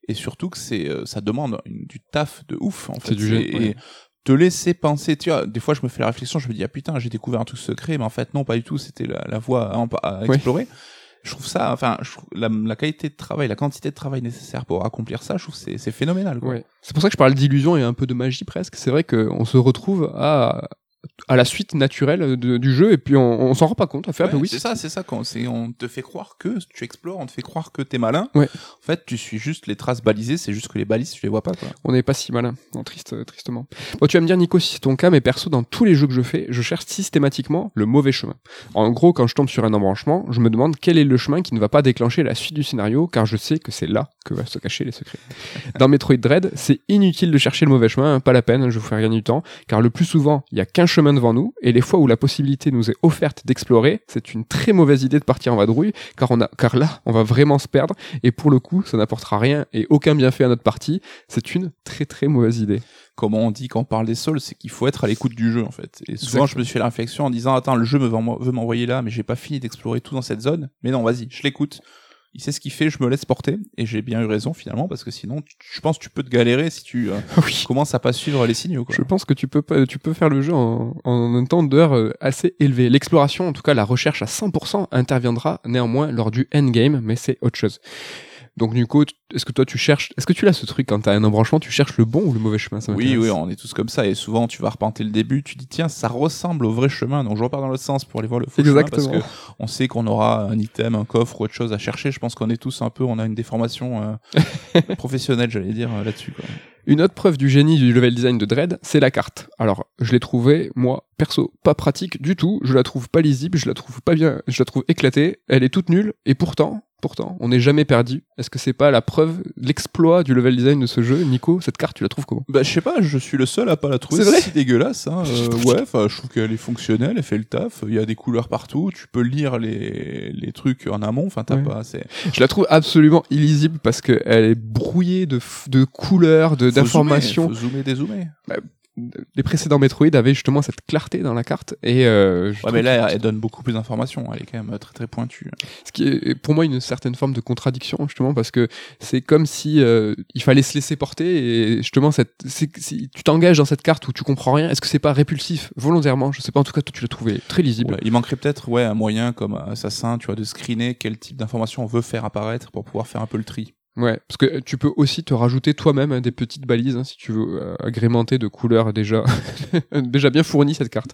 et surtout que c'est euh, ça demande une- du taf de ouf en fait. C'est du jeu, Et. Te laisser penser, tu vois, des fois je me fais la réflexion, je me dis ah putain j'ai découvert un truc secret, mais en fait non pas du tout, c'était la, la voie à, à explorer. Je trouve ça, enfin, je trouve la, la qualité de travail, la quantité de travail nécessaire pour accomplir ça, je trouve c'est c'est phénoménal. Quoi. C'est pour ça que je parle d'illusion et un peu de magie presque. C'est vrai qu'on se retrouve à, à la suite naturelle de- du jeu et puis on, on s'en rend pas compte. On fait, ah bah oui, c'est ça, c'est ça. Quand c'est, on te fait croire que tu explores, on te fait croire que t'es malin. Ouais. En fait, tu suis juste les traces balisées. C'est juste que les balises, tu les vois pas. Quoi. on n'est pas si malin. Non, triste, tristement. Bon, tu vas me dire, Nico, si c'est ton cas, mais perso, dans tous les jeux que je fais, je cherche systématiquement le mauvais chemin. En gros, quand je tombe sur un embranchement, je me demande quel est le chemin qui ne va pas déclencher la suite du scénario, car je sais que c'est là que va se cacher les secrets. Dans Metroid Dread, c'est inutile de chercher le mauvais chemin, hein, pas la peine, je vous fais gagner du temps, car le plus souvent, il y a qu'un chemin devant nous, et les fois où la possibilité nous est offerte d'explorer, c'est une très mauvaise idée de partir en vadrouille, car on a, car là, on va vraiment se perdre, et pour le coup, ça n'apportera rien et aucun bienfait à notre partie. C'est une très très mauvaise idée. Comment on dit quand on parle des souls, c'est qu'il faut être à l'écoute du jeu en fait. Et souvent, Exactement. je me suis fait la réflexion en disant attends, le jeu me veut m'envoyer là, mais j'ai pas fini d'explorer tout dans cette zone. Mais non, vas-y, je l'écoute. Il sait ce qu'il fait, je me laisse porter, et j'ai bien eu raison finalement, parce que sinon, tu- je pense que tu peux te galérer si tu euh, oui. commences à pas suivre les signaux. Quoi. Je pense que tu peux pas, tu peux faire le jeu en, en un temps d'heure euh, assez élevé. L'exploration, en tout cas la recherche à 100%, interviendra néanmoins lors du endgame, mais c'est autre chose. Donc Nico, est-ce que toi tu cherches, est-ce que tu as ce truc quand t'as un embranchement, tu cherches le bon ou le mauvais chemin ça Oui, oui, on est tous comme ça. Et souvent, tu vas repenter le début, tu dis, tiens, ça ressemble au vrai chemin. Donc, je repars dans l'autre sens pour aller voir le faux chemin. Exactement. Parce que on sait qu'on aura un item, un coffre ou autre chose à chercher. Je pense qu'on est tous un peu, on a une déformation euh, professionnelle, j'allais dire, euh, là-dessus. quoi. Une autre preuve du génie du level design de Dread, c'est la carte. Alors, je l'ai trouvée, moi, perso, pas pratique du tout. Je la trouve pas lisible, je la trouve pas bien, je la trouve éclatée. Elle est toute nulle, et pourtant, pourtant, on n'est jamais perdu. Est-ce que c'est pas la preuve, l'exploit du level design de ce jeu? Nico, cette carte, tu la trouves comment? Bah, je sais pas, je suis le seul à pas la trouver C'est vrai? Si dégueulasse. Hein. Euh, ouais, enfin, je trouve qu'elle est fonctionnelle, elle fait le taf. Il y a des couleurs partout. Tu peux lire les, les trucs en amont. Enfin, t'as Ouais. pas. C'est Je la trouve absolument illisible parce qu'elle est brouillée de, f- de couleurs, de- d'informations. zoomer, Faut zoomer, dézoomer. Les précédents Metroid avaient justement cette clarté dans la carte et euh, je Ouais, mais là, elle donne beaucoup plus d'informations. Elle est quand même très très pointue. ce qui est pour moi une certaine forme de contradiction justement parce que c'est comme si euh, il fallait se laisser porter et justement cette si tu t'engages dans cette carte où tu comprends rien est-ce que c'est pas répulsif volontairement? Je sais pas en tout cas toi tu l'as trouvé très lisible Ouais, il manquerait peut-être ouais un moyen comme assassin, tu vois, de screener quel type d'informations on veut faire apparaître pour pouvoir faire un peu le tri. Ouais parce que tu peux aussi te rajouter toi-même hein, des petites balises hein, si tu veux euh, agrémenter de couleurs déjà déjà bien fournies cette carte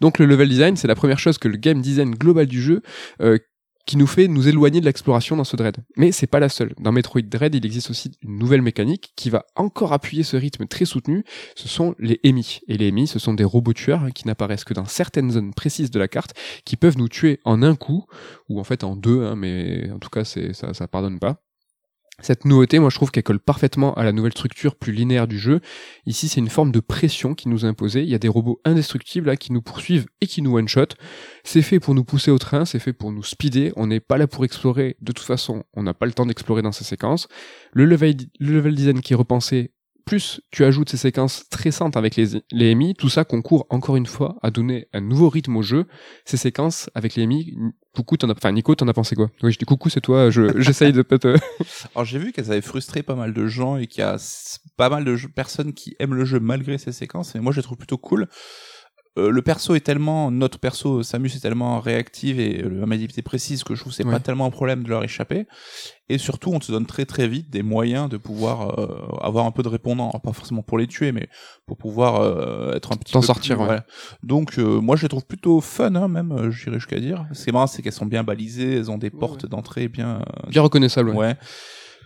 donc le level design c'est la première chose que le game design global du jeu euh, qui nous fait nous éloigner de l'exploration dans ce Dread. Mais c'est pas la seule. Dans Metroid Dread, il existe aussi une nouvelle mécanique qui va encore appuyer ce rythme très soutenu. Ce sont les EMI. Et les EMI, ce sont des robots tueurs hein, qui n'apparaissent que dans certaines zones précises de la carte, qui peuvent nous tuer en un coup, ou en fait en deux, hein, mais en tout cas, ça, ça pardonne pas. Cette nouveauté, moi je trouve qu'elle colle parfaitement à la nouvelle structure plus linéaire du jeu. Ici, c'est une forme de pression qui nous est imposée. Il y a des robots indestructibles là, qui nous poursuivent et qui nous one-shot. C'est fait pour nous pousser au train, c'est fait pour nous speeder. On n'est pas là pour explorer. De toute façon, on n'a pas le temps d'explorer dans ces séquences. Le level, le level design qui est repensé, plus tu ajoutes ces séquences stressantes avec les, les EMI, tout ça concourt encore une fois à donner un nouveau rythme au jeu. Ces séquences avec les EMI, coucou, t'en as, enfin Nico, t'en as pensé quoi? Oui, je dis coucou, c'est toi. Je, j'essaye de te. Alors j'ai vu qu'elles avaient frustré pas mal de gens et qu'il y a pas mal de personnes qui aiment le jeu malgré ces séquences. Mais moi je les trouve plutôt cool. Euh, le perso est tellement, notre perso Samus est tellement réactive et euh, la maniabilité précise que je trouve que c'est Ouais. pas tellement un problème de leur échapper. Et surtout, on te donne très très vite des moyens de pouvoir euh, avoir un peu de répondants, Alors, pas forcément pour les tuer, mais pour pouvoir euh, être un petit T'en peu sortir, plus- ouais. voilà. Donc euh, moi je les trouve plutôt fun, hein, même, j'irais jusqu'à dire. Ce qui est marrant, c'est qu'elles sont bien balisées, elles ont des Ouais, portes d'entrée bien Bien reconnaissable. ouais.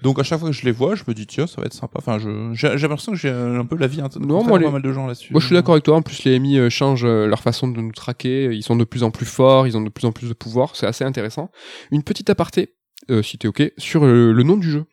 Donc à chaque fois que je les vois, je me dis tiens, ça va être sympa. Enfin, je j'ai l'impression que j'ai un peu la vie Non, moi, les- pas mal de gens là-dessus. Moi, je suis d'accord avec toi. En plus, les EMI euh, changent euh, leur façon de nous traquer. Ils sont de plus en plus forts. Ils ont de plus en plus de pouvoir. C'est assez intéressant. Une petite aparté, euh, si t'es ok, sur euh, le nom du jeu.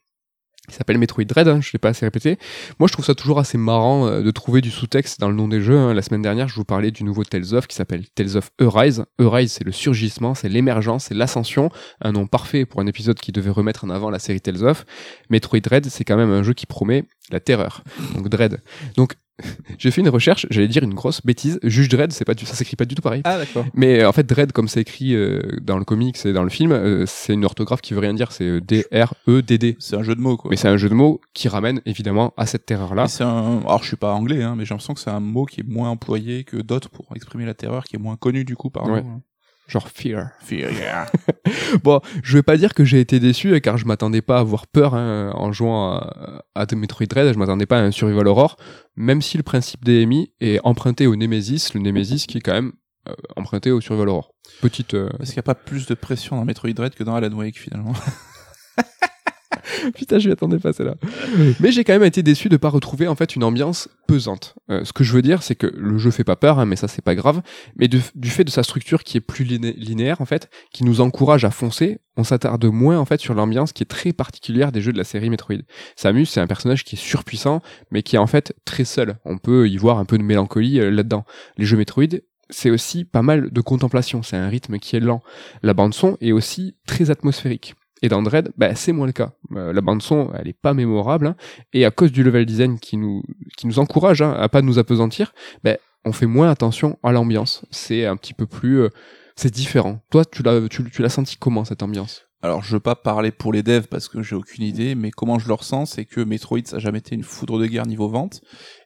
Il s'appelle Metroid Dread, hein, je l'ai pas assez répété. Moi, je trouve ça toujours assez marrant euh, de trouver du sous-texte dans le nom des jeux. hein. La semaine dernière, je vous parlais du nouveau Tales of qui s'appelle Tales of Arise. Arise, c'est le surgissement, c'est l'émergence, c'est l'ascension. Un nom parfait pour un épisode qui devait remettre en avant la série Tales of. Metroid Dread, c'est quand même un jeu qui promet la terreur. Donc Dread. Donc, j'ai fait une recherche, j'allais dire une grosse bêtise. Juge Dredd, c'est pas du, ça s'écrit pas du tout pareil. Ah d'accord. Mais euh, en fait, Dredd, comme c'est écrit euh, dans le comics et dans le film, euh, c'est une orthographe qui veut rien dire. C'est euh, D-R-E-D-D. C'est un jeu de mots quoi. Mais c'est un jeu de mots qui ramène évidemment à cette terreur-là. Mais c'est un. Alors je suis pas anglais, hein, mais j'ai l'impression que c'est un mot qui est moins employé que d'autres pour exprimer la terreur, qui est moins connu du coup par Ouais. nous. Genre Fear. Fear, yeah. Bon, je vais pas dire que j'ai été déçu, car je m'attendais pas à avoir peur hein, en jouant à, à The Metroid Dread. Je m'attendais pas à un Survival Horror, même si le principe des EMI est emprunté au Nemesis, le Nemesis qui est quand même euh, emprunté au Survival Horror. Petite. euh, Est-ce qu'il n'y a pas plus de pression dans Metroid Dread que dans Alan Wake finalement Putain, je m'y attendais pas celle-là. Mais j'ai quand même été déçu de pas retrouver en fait une ambiance pesante. Euh, ce que je veux dire, c'est que le jeu fait pas peur, hein, mais ça c'est pas grave. Mais de- du fait de sa structure qui est plus liné- linéaire en fait, qui nous encourage à foncer, on s'attarde moins en fait sur l'ambiance qui est très particulière des jeux de la série Metroid. Samus, c'est un personnage qui est surpuissant, mais qui est en fait très seul. On peut y voir un peu de mélancolie euh, là-dedans. Les jeux Metroid, c'est aussi pas mal de contemplation. C'est un rythme qui est lent. La bande son est aussi très atmosphérique. Et dans Dread, bah, c'est moins le cas. Euh, la bande son, elle est pas mémorable, hein, et à cause du level design qui nous qui nous encourage hein, à pas nous apesantir, bah, on fait moins attention à l'ambiance. C'est un petit peu plus, euh, c'est différent. Toi, tu l'as tu, l'as senti comment cette ambiance? Alors je veux pas parler pour les devs parce que j'ai aucune idée, mais comment je le ressens, c'est que Metroid ça a jamais été une foudre de guerre niveau vente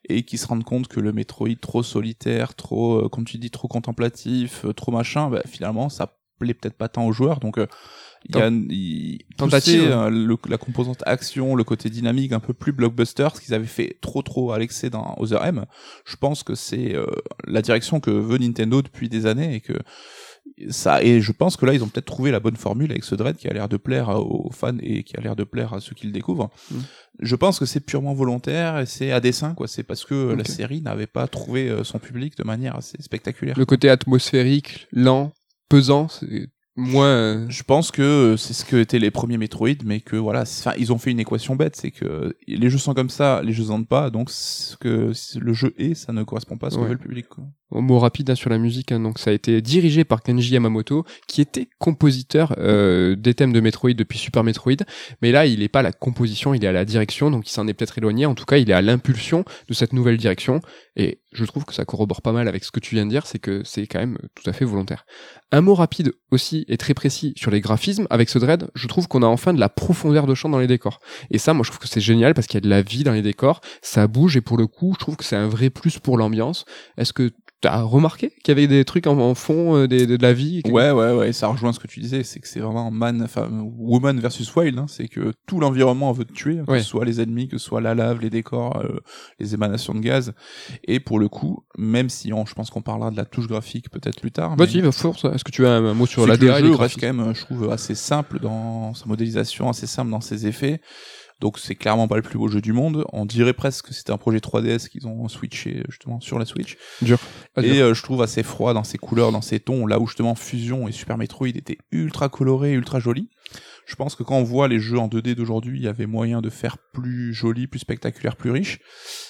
et qu'ils se rendent compte que le Metroid trop solitaire, trop, euh, comme tu dis, trop contemplatif, euh, trop machin, bah, finalement ça plaît peut-être pas tant aux joueurs, donc euh, Il y a il, Tentative. pousser, euh, le- la composante action, le côté dynamique un peu plus blockbuster, ce qu'ils avaient fait trop trop à l'excès dans Other M. Je pense que c'est euh, la direction que veut Nintendo depuis des années et que ça et je pense que là ils ont peut-être trouvé la bonne formule avec ce Dread qui a l'air de plaire aux fans et qui a l'air de plaire à ceux qui le découvrent. Mm. Je pense que c'est purement volontaire et c'est à dessein quoi, c'est parce que la série n'avait pas trouvé euh, son public de manière assez spectaculaire. Le côté atmosphérique, lent, pesant, c'est euh, Je pense que euh, c'est ce que étaient les premiers Metroid, mais que voilà, enfin, ils ont fait une équation bête, c'est que les jeux sont comme ça, les jeux n'en pas, donc ce que le jeu est, ça ne correspond pas à ce que Ouais. veut le public. Quoi. Un mot rapide hein, sur la musique, hein, donc ça a été dirigé par Kenji Yamamoto, qui était compositeur euh, des thèmes de Metroid depuis Super Metroid, mais là il est pas à la composition, il est à la direction, donc il s'en est peut-être éloigné. En tout cas, il est à l'impulsion de cette nouvelle direction, et je trouve que ça corrobore pas mal avec ce que tu viens de dire, c'est que c'est quand même tout à fait volontaire. Un mot rapide aussi et très précis sur les graphismes. Avec ce dread, je trouve qu'on a enfin de la profondeur de champ dans les décors. Et ça, moi, je trouve que c'est génial parce qu'il y a de la vie dans les décors, ça bouge et pour le coup, je trouve que c'est un vrai plus pour l'ambiance. Est-ce que T'as remarqué qu'il y avait des trucs en, en fond, euh, des, de, de la vie Ouais, ouais, ouais, ça rejoint ce que tu disais, c'est que c'est vraiment man, enfin, woman versus wild, hein, c'est que tout l'environnement veut te tuer, que Ouais. ce soit les ennemis, que ce soit la lave, les décors, euh, les émanations de gaz. Et pour le coup, même si on, je pense qu'on parlera de la touche graphique peut-être plus tard. mais- Vas-y, va force. Est-ce que tu as un, mot sur la le jeu reste quand même, je trouve, assez simple dans sa modélisation, assez simple dans ses effets. Donc c'est clairement pas le plus beau jeu du monde. On dirait presque que c'était un projet 3DS qu'ils ont switché justement sur la Switch. Dur. Ah, Et euh, je trouve assez froid dans ses couleurs, dans ses tons, là où justement Fusion et Super Metroid étaient ultra colorés, ultra jolis. Je pense que quand on voit les jeux en 2D d'aujourd'hui, il y avait moyen de faire plus joli, plus spectaculaire, plus riche.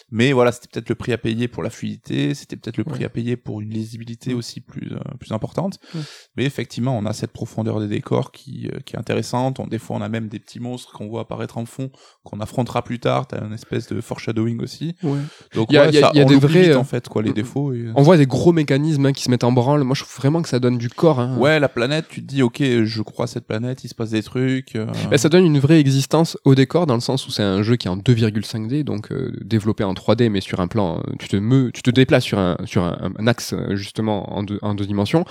Mais voilà, c'était peut-être le prix à payer pour la fluidité, c'était peut-être le prix Ouais. à payer pour une lisibilité Mm. aussi plus euh, plus importante. Ouais. Mais effectivement, on a cette profondeur des décors qui euh, qui est intéressante. On, des fois, on a même des petits monstres qu'on voit apparaître en fond, qu'on affrontera plus tard. T'as une espèce de foreshadowing aussi. Ouais. Donc Il y a- y a- ça, il y a on des vrais, euh, en fait quoi les mm. défauts. Et... On voit des gros mécanismes hein, qui se mettent en branle. Moi, je trouve vraiment que ça donne du corps. Hein. Ouais, la planète, tu te dis, ok, je crois à cette planète, il se passe des trucs. euh, Bah, ça donne une vraie existence au décor dans le sens où c'est un jeu qui est en 2,5D, donc euh, développé en 3D, mais sur un plan, euh, tu te tu te déplaces sur un sur un, axe euh, justement en deux, en deux dimensions.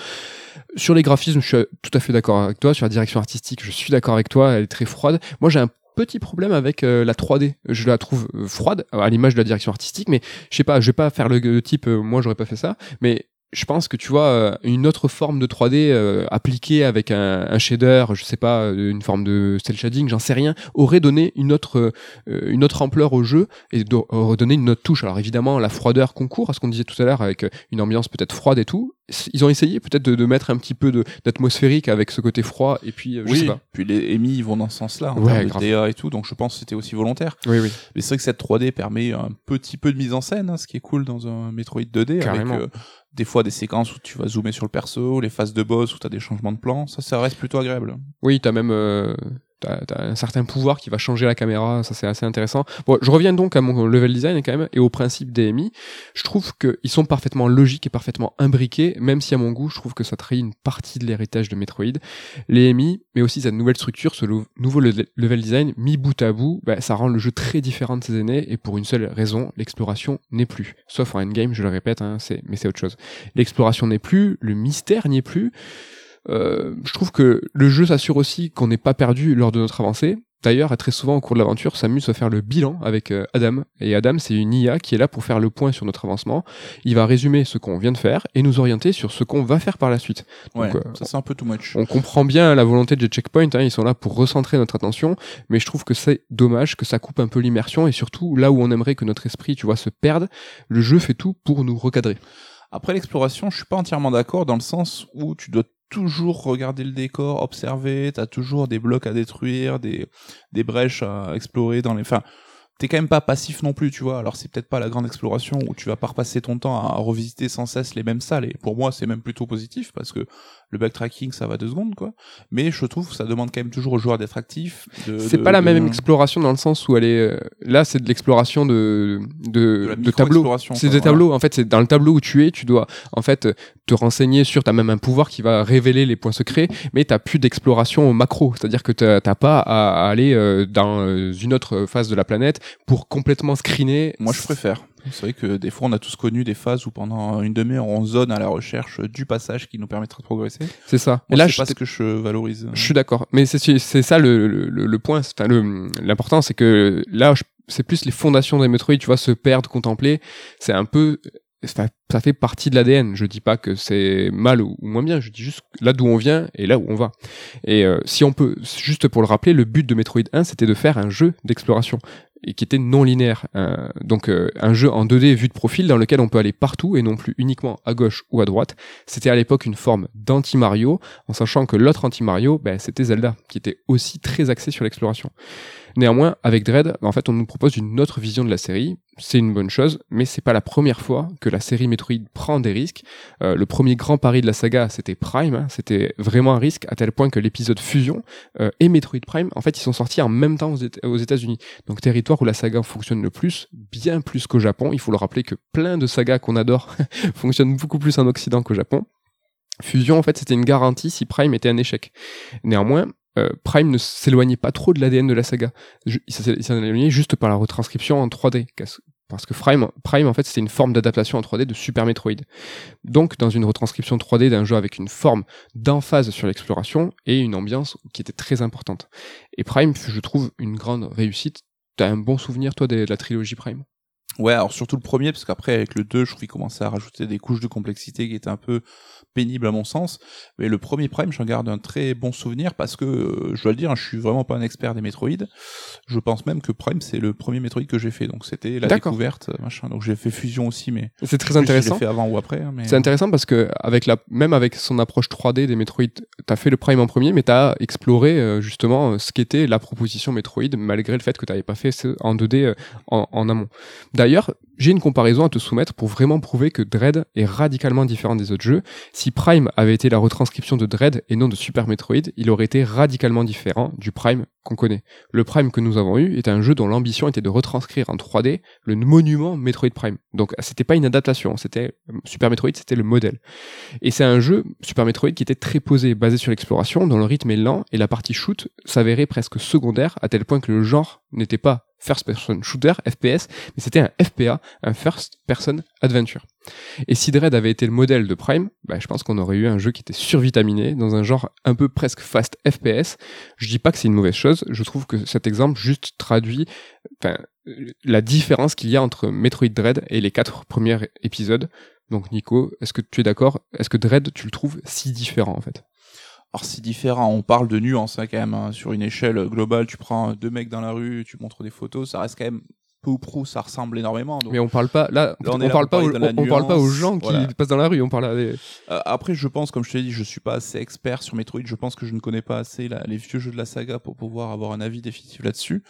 Sur les graphismes, je suis tout à fait d'accord avec toi. Sur la direction artistique, je suis d'accord avec toi. Elle est très froide. Moi, j'ai un petit problème avec euh, la 3D. Je la trouve euh, froide à l'image de la direction artistique, mais je sais pas, je vais pas faire le, type. euh, moi, j'aurais pas fait ça, mais je pense que tu vois euh, une autre forme de 3D euh, appliquée avec un, un shader, je sais pas, euh, une forme de cel shading, j'en sais rien, aurait donné une autre euh, une autre ampleur au jeu et do- aurait donné une autre touche. Alors évidemment, la froideur concourt à ce qu'on disait tout à l'heure avec euh, une ambiance peut-être froide et tout. Ils ont essayé peut-être de, de mettre un petit peu d'atmosphérique avec ce côté froid et puis euh, je sais oui, pas. puis les EMI ils vont dans ce sens-là, en Ouais, termes grave. de DA et tout, donc je pense que c'était aussi volontaire. Oui oui. Mais c'est vrai que cette 3D permet un petit peu de mise en scène, hein, ce qui est cool dans un Metroid 2D, Carrément. avec euh, des fois des séquences où tu vas zoomer sur le perso, les phases de boss où t'as des changements de plan, ça, ça reste plutôt agréable. Oui, t'as même euh, t'as, t'as un certain pouvoir qui va changer la caméra, ça c'est assez intéressant. Bon, je reviens donc à mon level design quand même et au principe des MI. Je trouve qu'ils sont parfaitement logiques et parfaitement imbriqués, même si à mon goût, je trouve que ça trahit une partie de l'héritage de Metroid. Les MI, mais aussi cette nouvelle structure, ce nouveau le- level design mis bout à bout, bah, ça rend le jeu très différent de ses aînés et pour une seule raison, l'exploration n'est plus. Sauf en endgame, je le répète, hein, c'est, mais c'est autre chose. L'exploration n'est plus, le mystère n'y est plus. Euh, je trouve que le jeu s'assure aussi qu'on n'est pas perdu lors de notre avancée. D'ailleurs, très souvent au cours de l'aventure, s'amuse à faire le bilan avec euh, Adam. Et Adam, c'est une IA qui est là pour faire le point sur notre avancement. Il va résumer ce qu'on vient de faire et nous orienter sur ce qu'on va faire par la suite. Ouais, Donc, euh, ça c'est un peu too much. On comprend bien la volonté de Checkpoint, hein, ils sont là pour recentrer notre attention, mais je trouve que c'est dommage que ça coupe un peu l'immersion et surtout là où on aimerait que notre esprit, tu vois, se perde, le jeu fait tout pour nous recadrer. Après l'exploration, je suis pas entièrement d'accord dans le sens où tu dois toujours regarder le décor, observer, t'as toujours des blocs à détruire, des, des brèches à explorer dans les... Enfin, t'es quand même pas passif non plus, tu vois. Alors c'est peut-être pas la grande exploration où tu vas pas repasser ton temps à revisiter sans cesse les mêmes salles. Et pour moi, c'est même plutôt positif parce que le backtracking, ça va deux secondes, quoi. Mais je trouve que ça demande quand même toujours aux joueurs d'être actifs. C'est pas la de- même exploration dans le sens où elle est euh, là c'est de l'exploration de de de, tableaux. C'est des tableaux en fait, c'est dans le tableau où tu es, tu dois en fait te renseigner sur t'as même un pouvoir qui va révéler les points secrets, mais t'as plus d'exploration au macro, c'est-à-dire que t'as pas à, à aller euh, dans euh, une autre phase de la planète pour complètement screener. Moi, je préfère. C'est vrai que des fois, on a tous connu des phases où pendant une demi-heure, on zone à la recherche du passage qui nous permettra de progresser. C'est ça. et là, c'est pas ce que je valorise. Je suis d'accord. Mais c'est ça le, le, le point. Enfin, l'important, c'est que là, c'est plus les fondations des Metroid, tu vois, se perdre, contempler. C'est un peu ça, fait partie de l'ADN. Je dis pas que c'est mal ou, moins bien, je dis juste là d'où on vient et là où on va. Et euh, si on peut, juste pour le rappeler, le but de Metroid 1, c'était de faire un jeu d'exploration et qui était non linéaire. Euh, donc euh, un jeu en 2D vu de profil dans lequel on peut aller partout et non plus uniquement à gauche ou à droite. C'était à l'époque une forme d'anti-Mario, en sachant que l'autre anti-Mario, ben, c'était Zelda, qui était aussi très axé sur l'exploration. Néanmoins, avec Dread, en fait, on nous propose une autre vision de la série. C'est une bonne chose, mais c'est pas la première fois que la série Metroid prend des risques. Euh, le premier grand pari de la saga, c'était Prime. Hein. c'était vraiment un risque à tel point que l'épisode Fusion euh, et Metroid Prime, en fait, ils sont sortis en même temps aux États-Unis. Donc territoire où la saga fonctionne le plus, bien plus qu'au Japon. Il faut le rappeler que plein de sagas qu'on adore fonctionnent beaucoup plus en Occident qu'au Japon. Fusion, en fait, c'était une garantie si Prime était un échec. Néanmoins, euh, Prime ne s'éloignait pas trop de l'ADN de la saga. il s'en éloignait juste par la retranscription en 3D. Parce que Prime, en fait, c'était une forme d'adaptation en 3D de Super Metroid. Donc, dans une retranscription 3D d'un jeu avec une forme d'emphase sur l'exploration et une ambiance qui était très importante. Et Prime, je trouve, une grande réussite. T'as un bon souvenir, toi, de la trilogie Prime? Ouais, alors surtout le premier, parce qu'après, avec le 2, je trouve qu'il commençait à rajouter des couches de complexité qui étaient un peu pénibles à mon sens. Mais le premier Prime, j'en garde un très bon souvenir parce que, euh, je dois le dire, je suis vraiment pas un expert des Metroid. Je pense même que Prime, c'est le premier Metroid que j'ai fait. Donc c'était la découverte, machin. Donc j'ai fait Fusion aussi, mais. C'est très intéressant. Si fait avant ou après. Hein, mais... C'est intéressant parce que, avec la, même avec son approche 3D des Metroid, t'as fait le Prime en premier, mais t'as exploré, euh, justement, euh, ce qu'était la proposition Metroid, malgré le fait que t'avais pas fait en 2D en, en amont. D'ailleurs, j'ai une comparaison à te soumettre pour vraiment prouver que Dread est radicalement différent des autres jeux. Si Prime avait été la retranscription de Dread et non de Super Metroid, il aurait été radicalement différent du Prime qu'on connaît. Le Prime que nous avons eu est un jeu dont l'ambition était de retranscrire en 3D le monument Metroid Prime. Donc c'était pas une adaptation, c'était Super Metroid, c'était le modèle. Et c'est un jeu Super Metroid qui était très posé, basé sur l'exploration, dont le rythme est lent et la partie shoot s'avérait presque secondaire à tel point que le genre n'était pas first person shooter, FPS, mais c'était un FPA, un first person adventure. Et si Dread avait été le modèle de Prime, bah, je pense qu'on aurait eu un jeu qui était survitaminé dans un genre un peu presque fast FPS. Je dis pas que c'est une mauvaise chose, je trouve que cet exemple juste traduit la différence qu'il y a entre Metroid Dread et les quatre premiers épisodes. Donc Nico, est-ce que tu es d'accord? Est-ce que Dread, tu le trouves si différent en fait? Alors c'est différent, on parle de nuances hein, quand même. Hein. Sur une échelle globale, tu prends deux mecs dans la rue, tu montres des photos, ça reste quand même peu ou prou, ça ressemble énormément. Mais on parle pas là, on, parle pas, aux, on, parle pas aux gens qui passent dans la rue, on parle à des... Euh, après, je pense, comme je te l'ai dit, je suis pas assez expert sur Metroid. Je pense que je ne connais pas assez les vieux jeux de la saga pour pouvoir avoir un avis définitif là-dessus.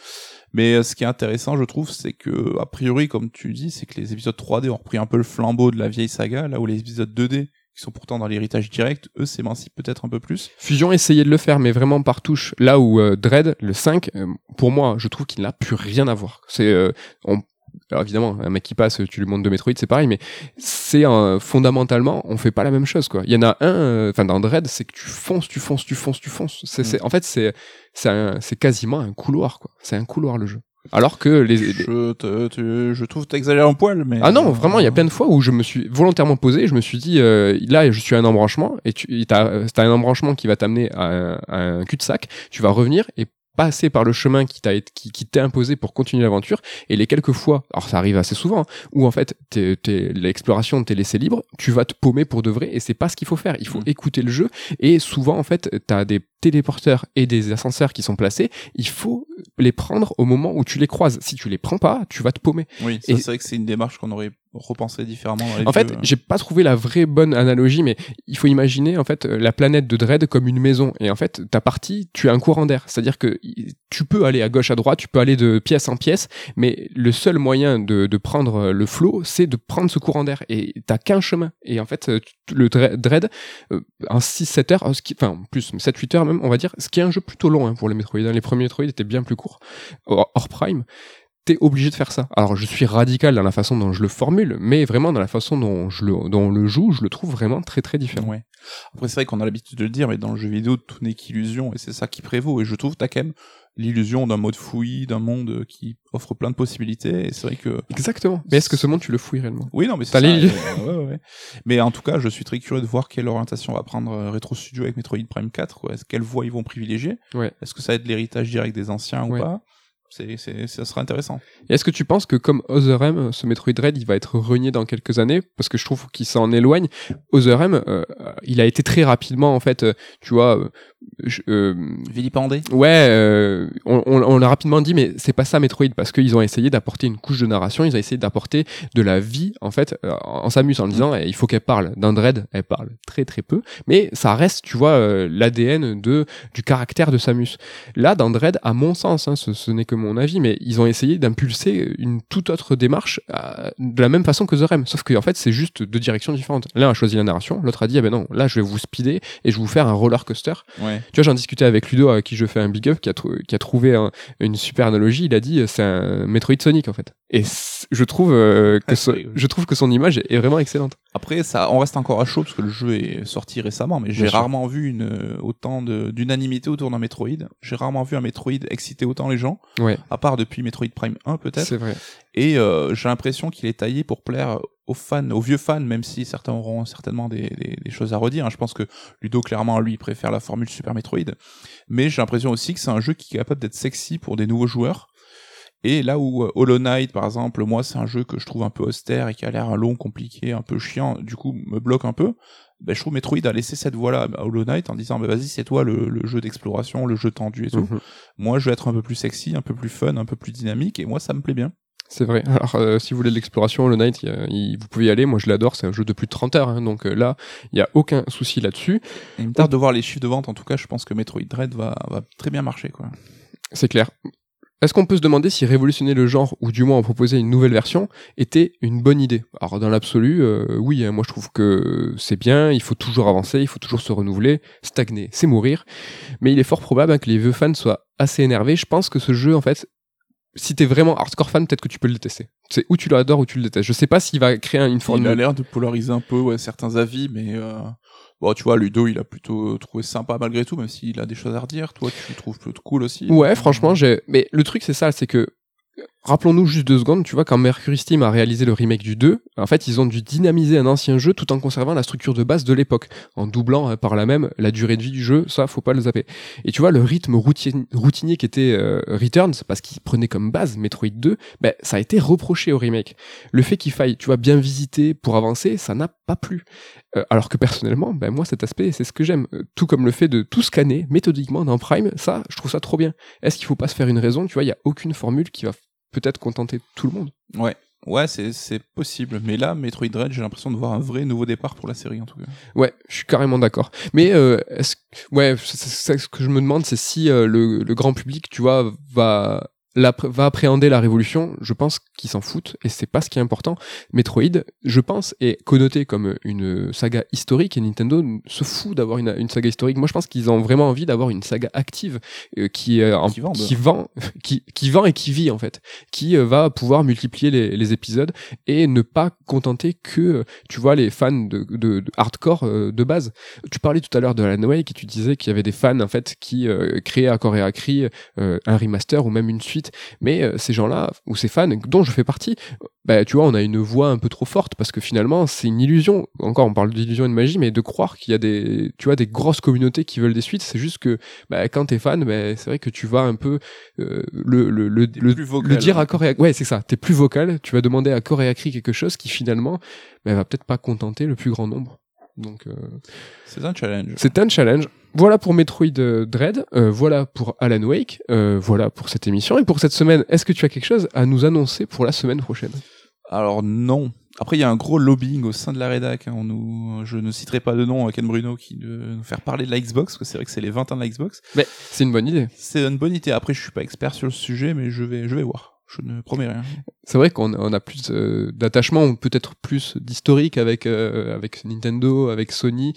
Mais euh, ce qui est intéressant, je trouve, c'est que a priori, comme tu dis, c'est que les épisodes 3D ont repris un peu le flambeau de la vieille saga, là où les épisodes 2D qui sont pourtant dans l'héritage direct, eux s'émancipent peut-être un peu plus. Fusion essayait de le faire, mais vraiment par touche. Là où euh, Dread, le 5, euh, pour moi, je trouve qu'il n'a plus rien à voir. C'est, euh, on, alors évidemment, un mec qui passe, tu lui montres de Metroid, c'est pareil, mais c'est fondamentalement, on fait pas la même chose, quoi. Il y en a un, enfin dans Dread, c'est que tu fonces, tu fonces, tu fonces, tu fonces. C'est, mm. en fait, c'est, c'est quasiment un couloir, quoi. C'est un couloir le jeu. Alors que les, Je, te, je trouve t'exagères un poil, mais ah non, vraiment, il y a plein de fois où je me suis volontairement posé, je me suis dit euh, là, je suis à un embranchement et tu as, as un embranchement qui va t'amener à un, un cul-de-sac. Tu vas revenir et passer par le chemin qui t'a qui, qui t'est imposé pour continuer l'aventure et les quelques fois alors ça arrive assez souvent hein, où en fait t'es, t'es, l'exploration t'est laissé libre tu vas te paumer pour de vrai et c'est pas ce qu'il faut faire. Il faut mm. écouter le jeu et souvent en fait t'as des téléporteurs et des ascenseurs qui sont placés. Il faut les prendre au moment où tu les croises. Si tu les prends pas tu vas te paumer. Oui c'est vrai que c'est une démarche qu'on aurait repenser différemment. en fait, euh. j'ai pas trouvé la vraie bonne analogie, mais il faut imaginer en fait la planète de Dread comme une maison. Et en fait, ta partie, tu as un courant d'air, c'est-à-dire que tu peux aller à gauche, à droite, tu peux aller de pièce en pièce, mais le seul moyen de, de prendre le flot, c'est de prendre ce courant d'air. Et t'as qu'un chemin. Et en fait, le Dread, euh, en 6-7 heures, enfin plus 7-8 heures même, on va dire, ce qui est un jeu plutôt long hein, pour les Metroid. Hein. Les premiers Metroid étaient bien plus courts, hors Prime t'es obligé de faire ça. Alors je suis radical dans la façon dont je le formule, mais vraiment dans la façon dont je le, dont on le joue, je le trouve vraiment très très différent. Ouais. Après, c'est vrai qu'on a l'habitude de le dire, mais dans le jeu vidéo, tout n'est qu'illusion, et c'est ça qui prévaut. Et je trouve, t'as quand même l'illusion d'un mode fouillis, d'un monde qui offre plein de possibilités, et c'est vrai que... Exactement. Mais est-ce que ce monde, tu le fouilles réellement? Oui, non, mais c'est ça. euh, ouais, ouais, ouais. Mais en tout cas, je suis très curieux de voir quelle orientation va prendre euh, Retro Studio avec Metroid Prime 4, quoi. Est-ce quelle voie ils vont privilégier? Ouais. Est-ce que ça va être l'héritage direct des anciens ou pas? C'est, c'est, ça sera intéressant. Et est-ce que tu penses que comme Other M, ce Metroid Dread, il va être renié dans quelques années? Parce que je trouve qu'il s'en éloigne. Other M, euh, il a été très rapidement, en fait, euh, tu vois... euh, je- euh, Vilipendé Ouais, euh, on, on, on l'a rapidement dit, mais c'est pas ça Metroid parce qu'ils ont essayé d'apporter une couche de narration, ils ont essayé d'apporter de la vie en fait euh, en s'amusant en disant eh, il faut qu'elle parle. Dans Dread, elle parle très très peu, mais ça reste, tu vois, euh, l'ADN de du caractère de Samus. Là, dans Dread, à mon sens, hein, ce, ce n'est que mon avis, mais ils ont essayé d'impulser une toute autre démarche de la même façon que The Rem, sauf que en fait c'est juste deux directions différentes. L'un a choisi la narration, l'autre a dit ah ben non, là je vais vous speeder et je vais vous faire un roller coaster Ouais. tu vois, j'en discutais avec Ludo, à qui je fais un big up, qui a, trou- qui a trouvé un- une super analogie. Il a dit, euh, c'est un Metroid Sonic, en fait. Et je trouve, euh, que Ah, je trouve que son image est vraiment excellente. Après, ça, on reste encore à chaud parce que le jeu est sorti récemment, mais j'ai rarement vu une, euh, autant d'unanimité autour d'un Metroid. J'ai rarement vu un Metroid exciter autant les gens, Ouais, à part depuis Metroid Prime 1 peut-être. c'est vrai. Et euh, j'ai l'impression qu'il est taillé pour plaire aux fans, aux vieux fans, même si certains auront certainement des, des- des choses à redire. hein. Je pense que Ludo, clairement, lui, préfère la formule Super Metroid. Mais j'ai l'impression aussi que c'est un jeu qui est capable d'être sexy pour des nouveaux joueurs. Et là où euh, Hollow Knight, par exemple, moi, c'est un jeu que je trouve un peu austère et qui a l'air long, compliqué, un peu chiant, du coup, me bloque un peu. Ben, je trouve Metroid a laissé cette voie-là à Hollow Knight en disant, ben, vas-y, c'est toi le, le jeu d'exploration, le jeu tendu et tout. Mhm. Moi, je vais être un peu plus sexy, un peu plus fun, un peu plus dynamique, et moi, ça me plaît bien. C'est vrai. Alors, euh, si vous voulez de l'exploration, le Night, il y a- il- vous pouvez y aller. Moi, je l'adore. C'est un jeu de plus de 30 heures. hein. donc euh, là, il y a aucun souci là-dessus. Il me tarde de voir les chiffres de vente, en tout cas, je pense que Metroid Dread va, va très bien marcher, quoi. C'est clair. Est-ce qu'on peut se demander si révolutionner le genre, ou du moins en proposer une nouvelle version, était une bonne idée? Alors dans l'absolu, euh, oui, hein, moi je trouve que c'est bien, il faut toujours avancer, il faut toujours se renouveler, stagner, c'est mourir. Mais il est fort probable hein, que les vieux fans soient assez énervés. Je pense que ce jeu, en fait, si t'es vraiment hardcore fan, peut-être que tu peux le détester. C'est ou tu l'adores ou tu le détestes. Je sais pas s'il va créer une Il a forme... l'air de polariser un peu ouais, certains avis, mais euh, bon, tu vois, Ludo, il a plutôt trouvé sympa malgré tout, même s'il a des choses à redire. Toi, tu le trouves plutôt cool aussi. Ouais, franchement, j'ai. Mais le truc, c'est ça, c'est que. Rappelons-nous juste deux secondes, tu vois, quand Mercury Steam a réalisé le remake du 2, en fait, ils ont dû dynamiser un ancien jeu tout en conservant la structure de base de l'époque, en doublant hein, par là même la durée de vie du jeu, ça, faut pas le zapper. Et tu vois, le rythme routinier qui était euh, Returns, parce qu'il prenait comme base Metroid 2, ben, ça a été reproché au remake. Le fait qu'il faille, tu vois, bien visiter pour avancer, ça n'a pas plu. Euh, alors que personnellement, ben, moi, cet aspect, c'est ce que j'aime. Euh, Tout comme le fait de tout scanner méthodiquement dans Prime, ça, je trouve ça trop bien. Est-ce qu'il faut pas se faire une raison Tu vois, il y a aucune formule qui va peut-être contenter tout le monde. Ouais. Ouais, c'est, c'est possible. Mais là, Metroid Dread, j'ai l'impression de voir un vrai nouveau départ pour la série, en tout cas. Ouais, je suis carrément d'accord. Mais euh, est-ce ouais, ce que je me demande, c'est si euh, le, le grand public, tu vois, va va appréhender la révolution. Je pense qu'ils s'en foutent et c'est pas ce qui est important. Metroid, je pense, est connoté comme une saga historique et Nintendo se fout d'avoir une, une saga historique. Moi, je pense qu'ils ont vraiment envie d'avoir une saga active euh, qui en- Qui vend, qui, qui vend et qui vit en fait, qui euh, va pouvoir multiplier les, les épisodes et ne pas contenter que, euh, tu vois, les fans de, de, de hardcore euh, de base. Tu parlais tout à l'heure de Alan Wake et tu disais qu'il y avait des fans en fait qui euh, créaient à corps et à cri euh, un remaster ou même une suite. Mais euh, ces gens-là ou ces fans dont je fais partie, bah tu vois, on a une voix un peu trop forte parce que finalement c'est une illusion. Encore, on parle d'illusion et de magie, mais de croire qu'il y a des, tu vois, des grosses communautés qui veulent des suites, c'est juste que bah, quand t'es fan, bah, c'est vrai que tu vas un peu euh, le le le, le, plus vocal, le dire à corps et à... ouais c'est ça. T'es plus vocal, tu vas demander à corps et à cri quelque chose qui finalement bah, va peut-être pas contenter le plus grand nombre. Donc euh, C'est un challenge. c'est un challenge. Voilà pour Metroid euh, Dread, euh, voilà pour Alan Wake, euh, voilà pour cette émission et pour cette semaine. Est-ce que tu as quelque chose à nous annoncer pour la semaine prochaine? Alors non. Après, il y a un gros lobbying au sein de la rédac. hein. On nous, je ne citerai pas de nom à Ken Bruno qui de nous faire parler de la Xbox, parce que c'est vrai que c'est les 20 ans de la Xbox. Mais c'est une bonne idée. C'est une bonne idée. Après, je suis pas expert sur le sujet, mais je vais, je vais voir. Je ne promets rien. C'est vrai qu'on on a plus euh, d'attachement, ou peut-être plus d'historique avec euh, avec Nintendo, avec Sony.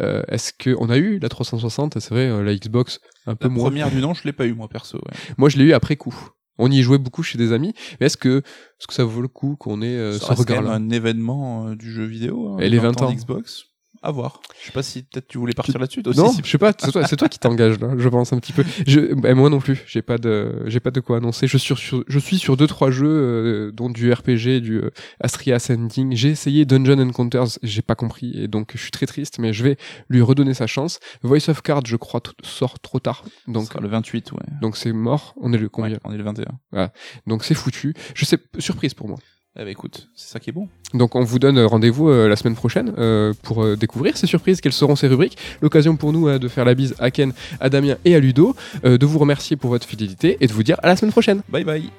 Euh, Est-ce que on a eu la 360 C'est vrai, euh, la Xbox un peu La moins. première du nom, je l'ai pas eu moi perso. ouais. Moi, je l'ai eu après coup. On y jouait beaucoup chez des amis. Mais est-ce que, est-ce que ça vaut le coup qu'on ait euh, Ça ce regard-là un événement euh, du jeu vidéo. hein, Et les 20 ans. d'Xbox. À voir. Je sais pas si peut-être tu voulais partir là-dessus. toi Non, aussi, si- je sais pas. C'est toi, c'est toi qui t'engage là. Je pense un petit peu. Je, bah, moi non plus. J'ai pas de, j'ai pas de quoi annoncer. Je suis sur, je suis sur deux trois jeux, euh, dont du RPG, du euh, Astria Ascending. J'ai essayé Dungeon Encounters, j'ai pas compris et donc je suis très triste. Mais je vais lui redonner sa chance. Voice of Cards, je crois, sort trop tard. Donc, le 28, ouais. donc c'est mort. On est le combien? Ouais, on est le 21. Donc c'est foutu. Je sais, surprise pour moi. Eh ben écoute, c'est ça qui est bon. Donc on vous donne euh, rendez-vous euh, la semaine prochaine euh, pour euh, découvrir ces surprises, quelles seront ces rubriques. L'occasion pour nous de faire la bise à Ken, à Damien et à Ludo, de vous remercier pour votre fidélité et de vous dire à la semaine prochaine. Bye bye.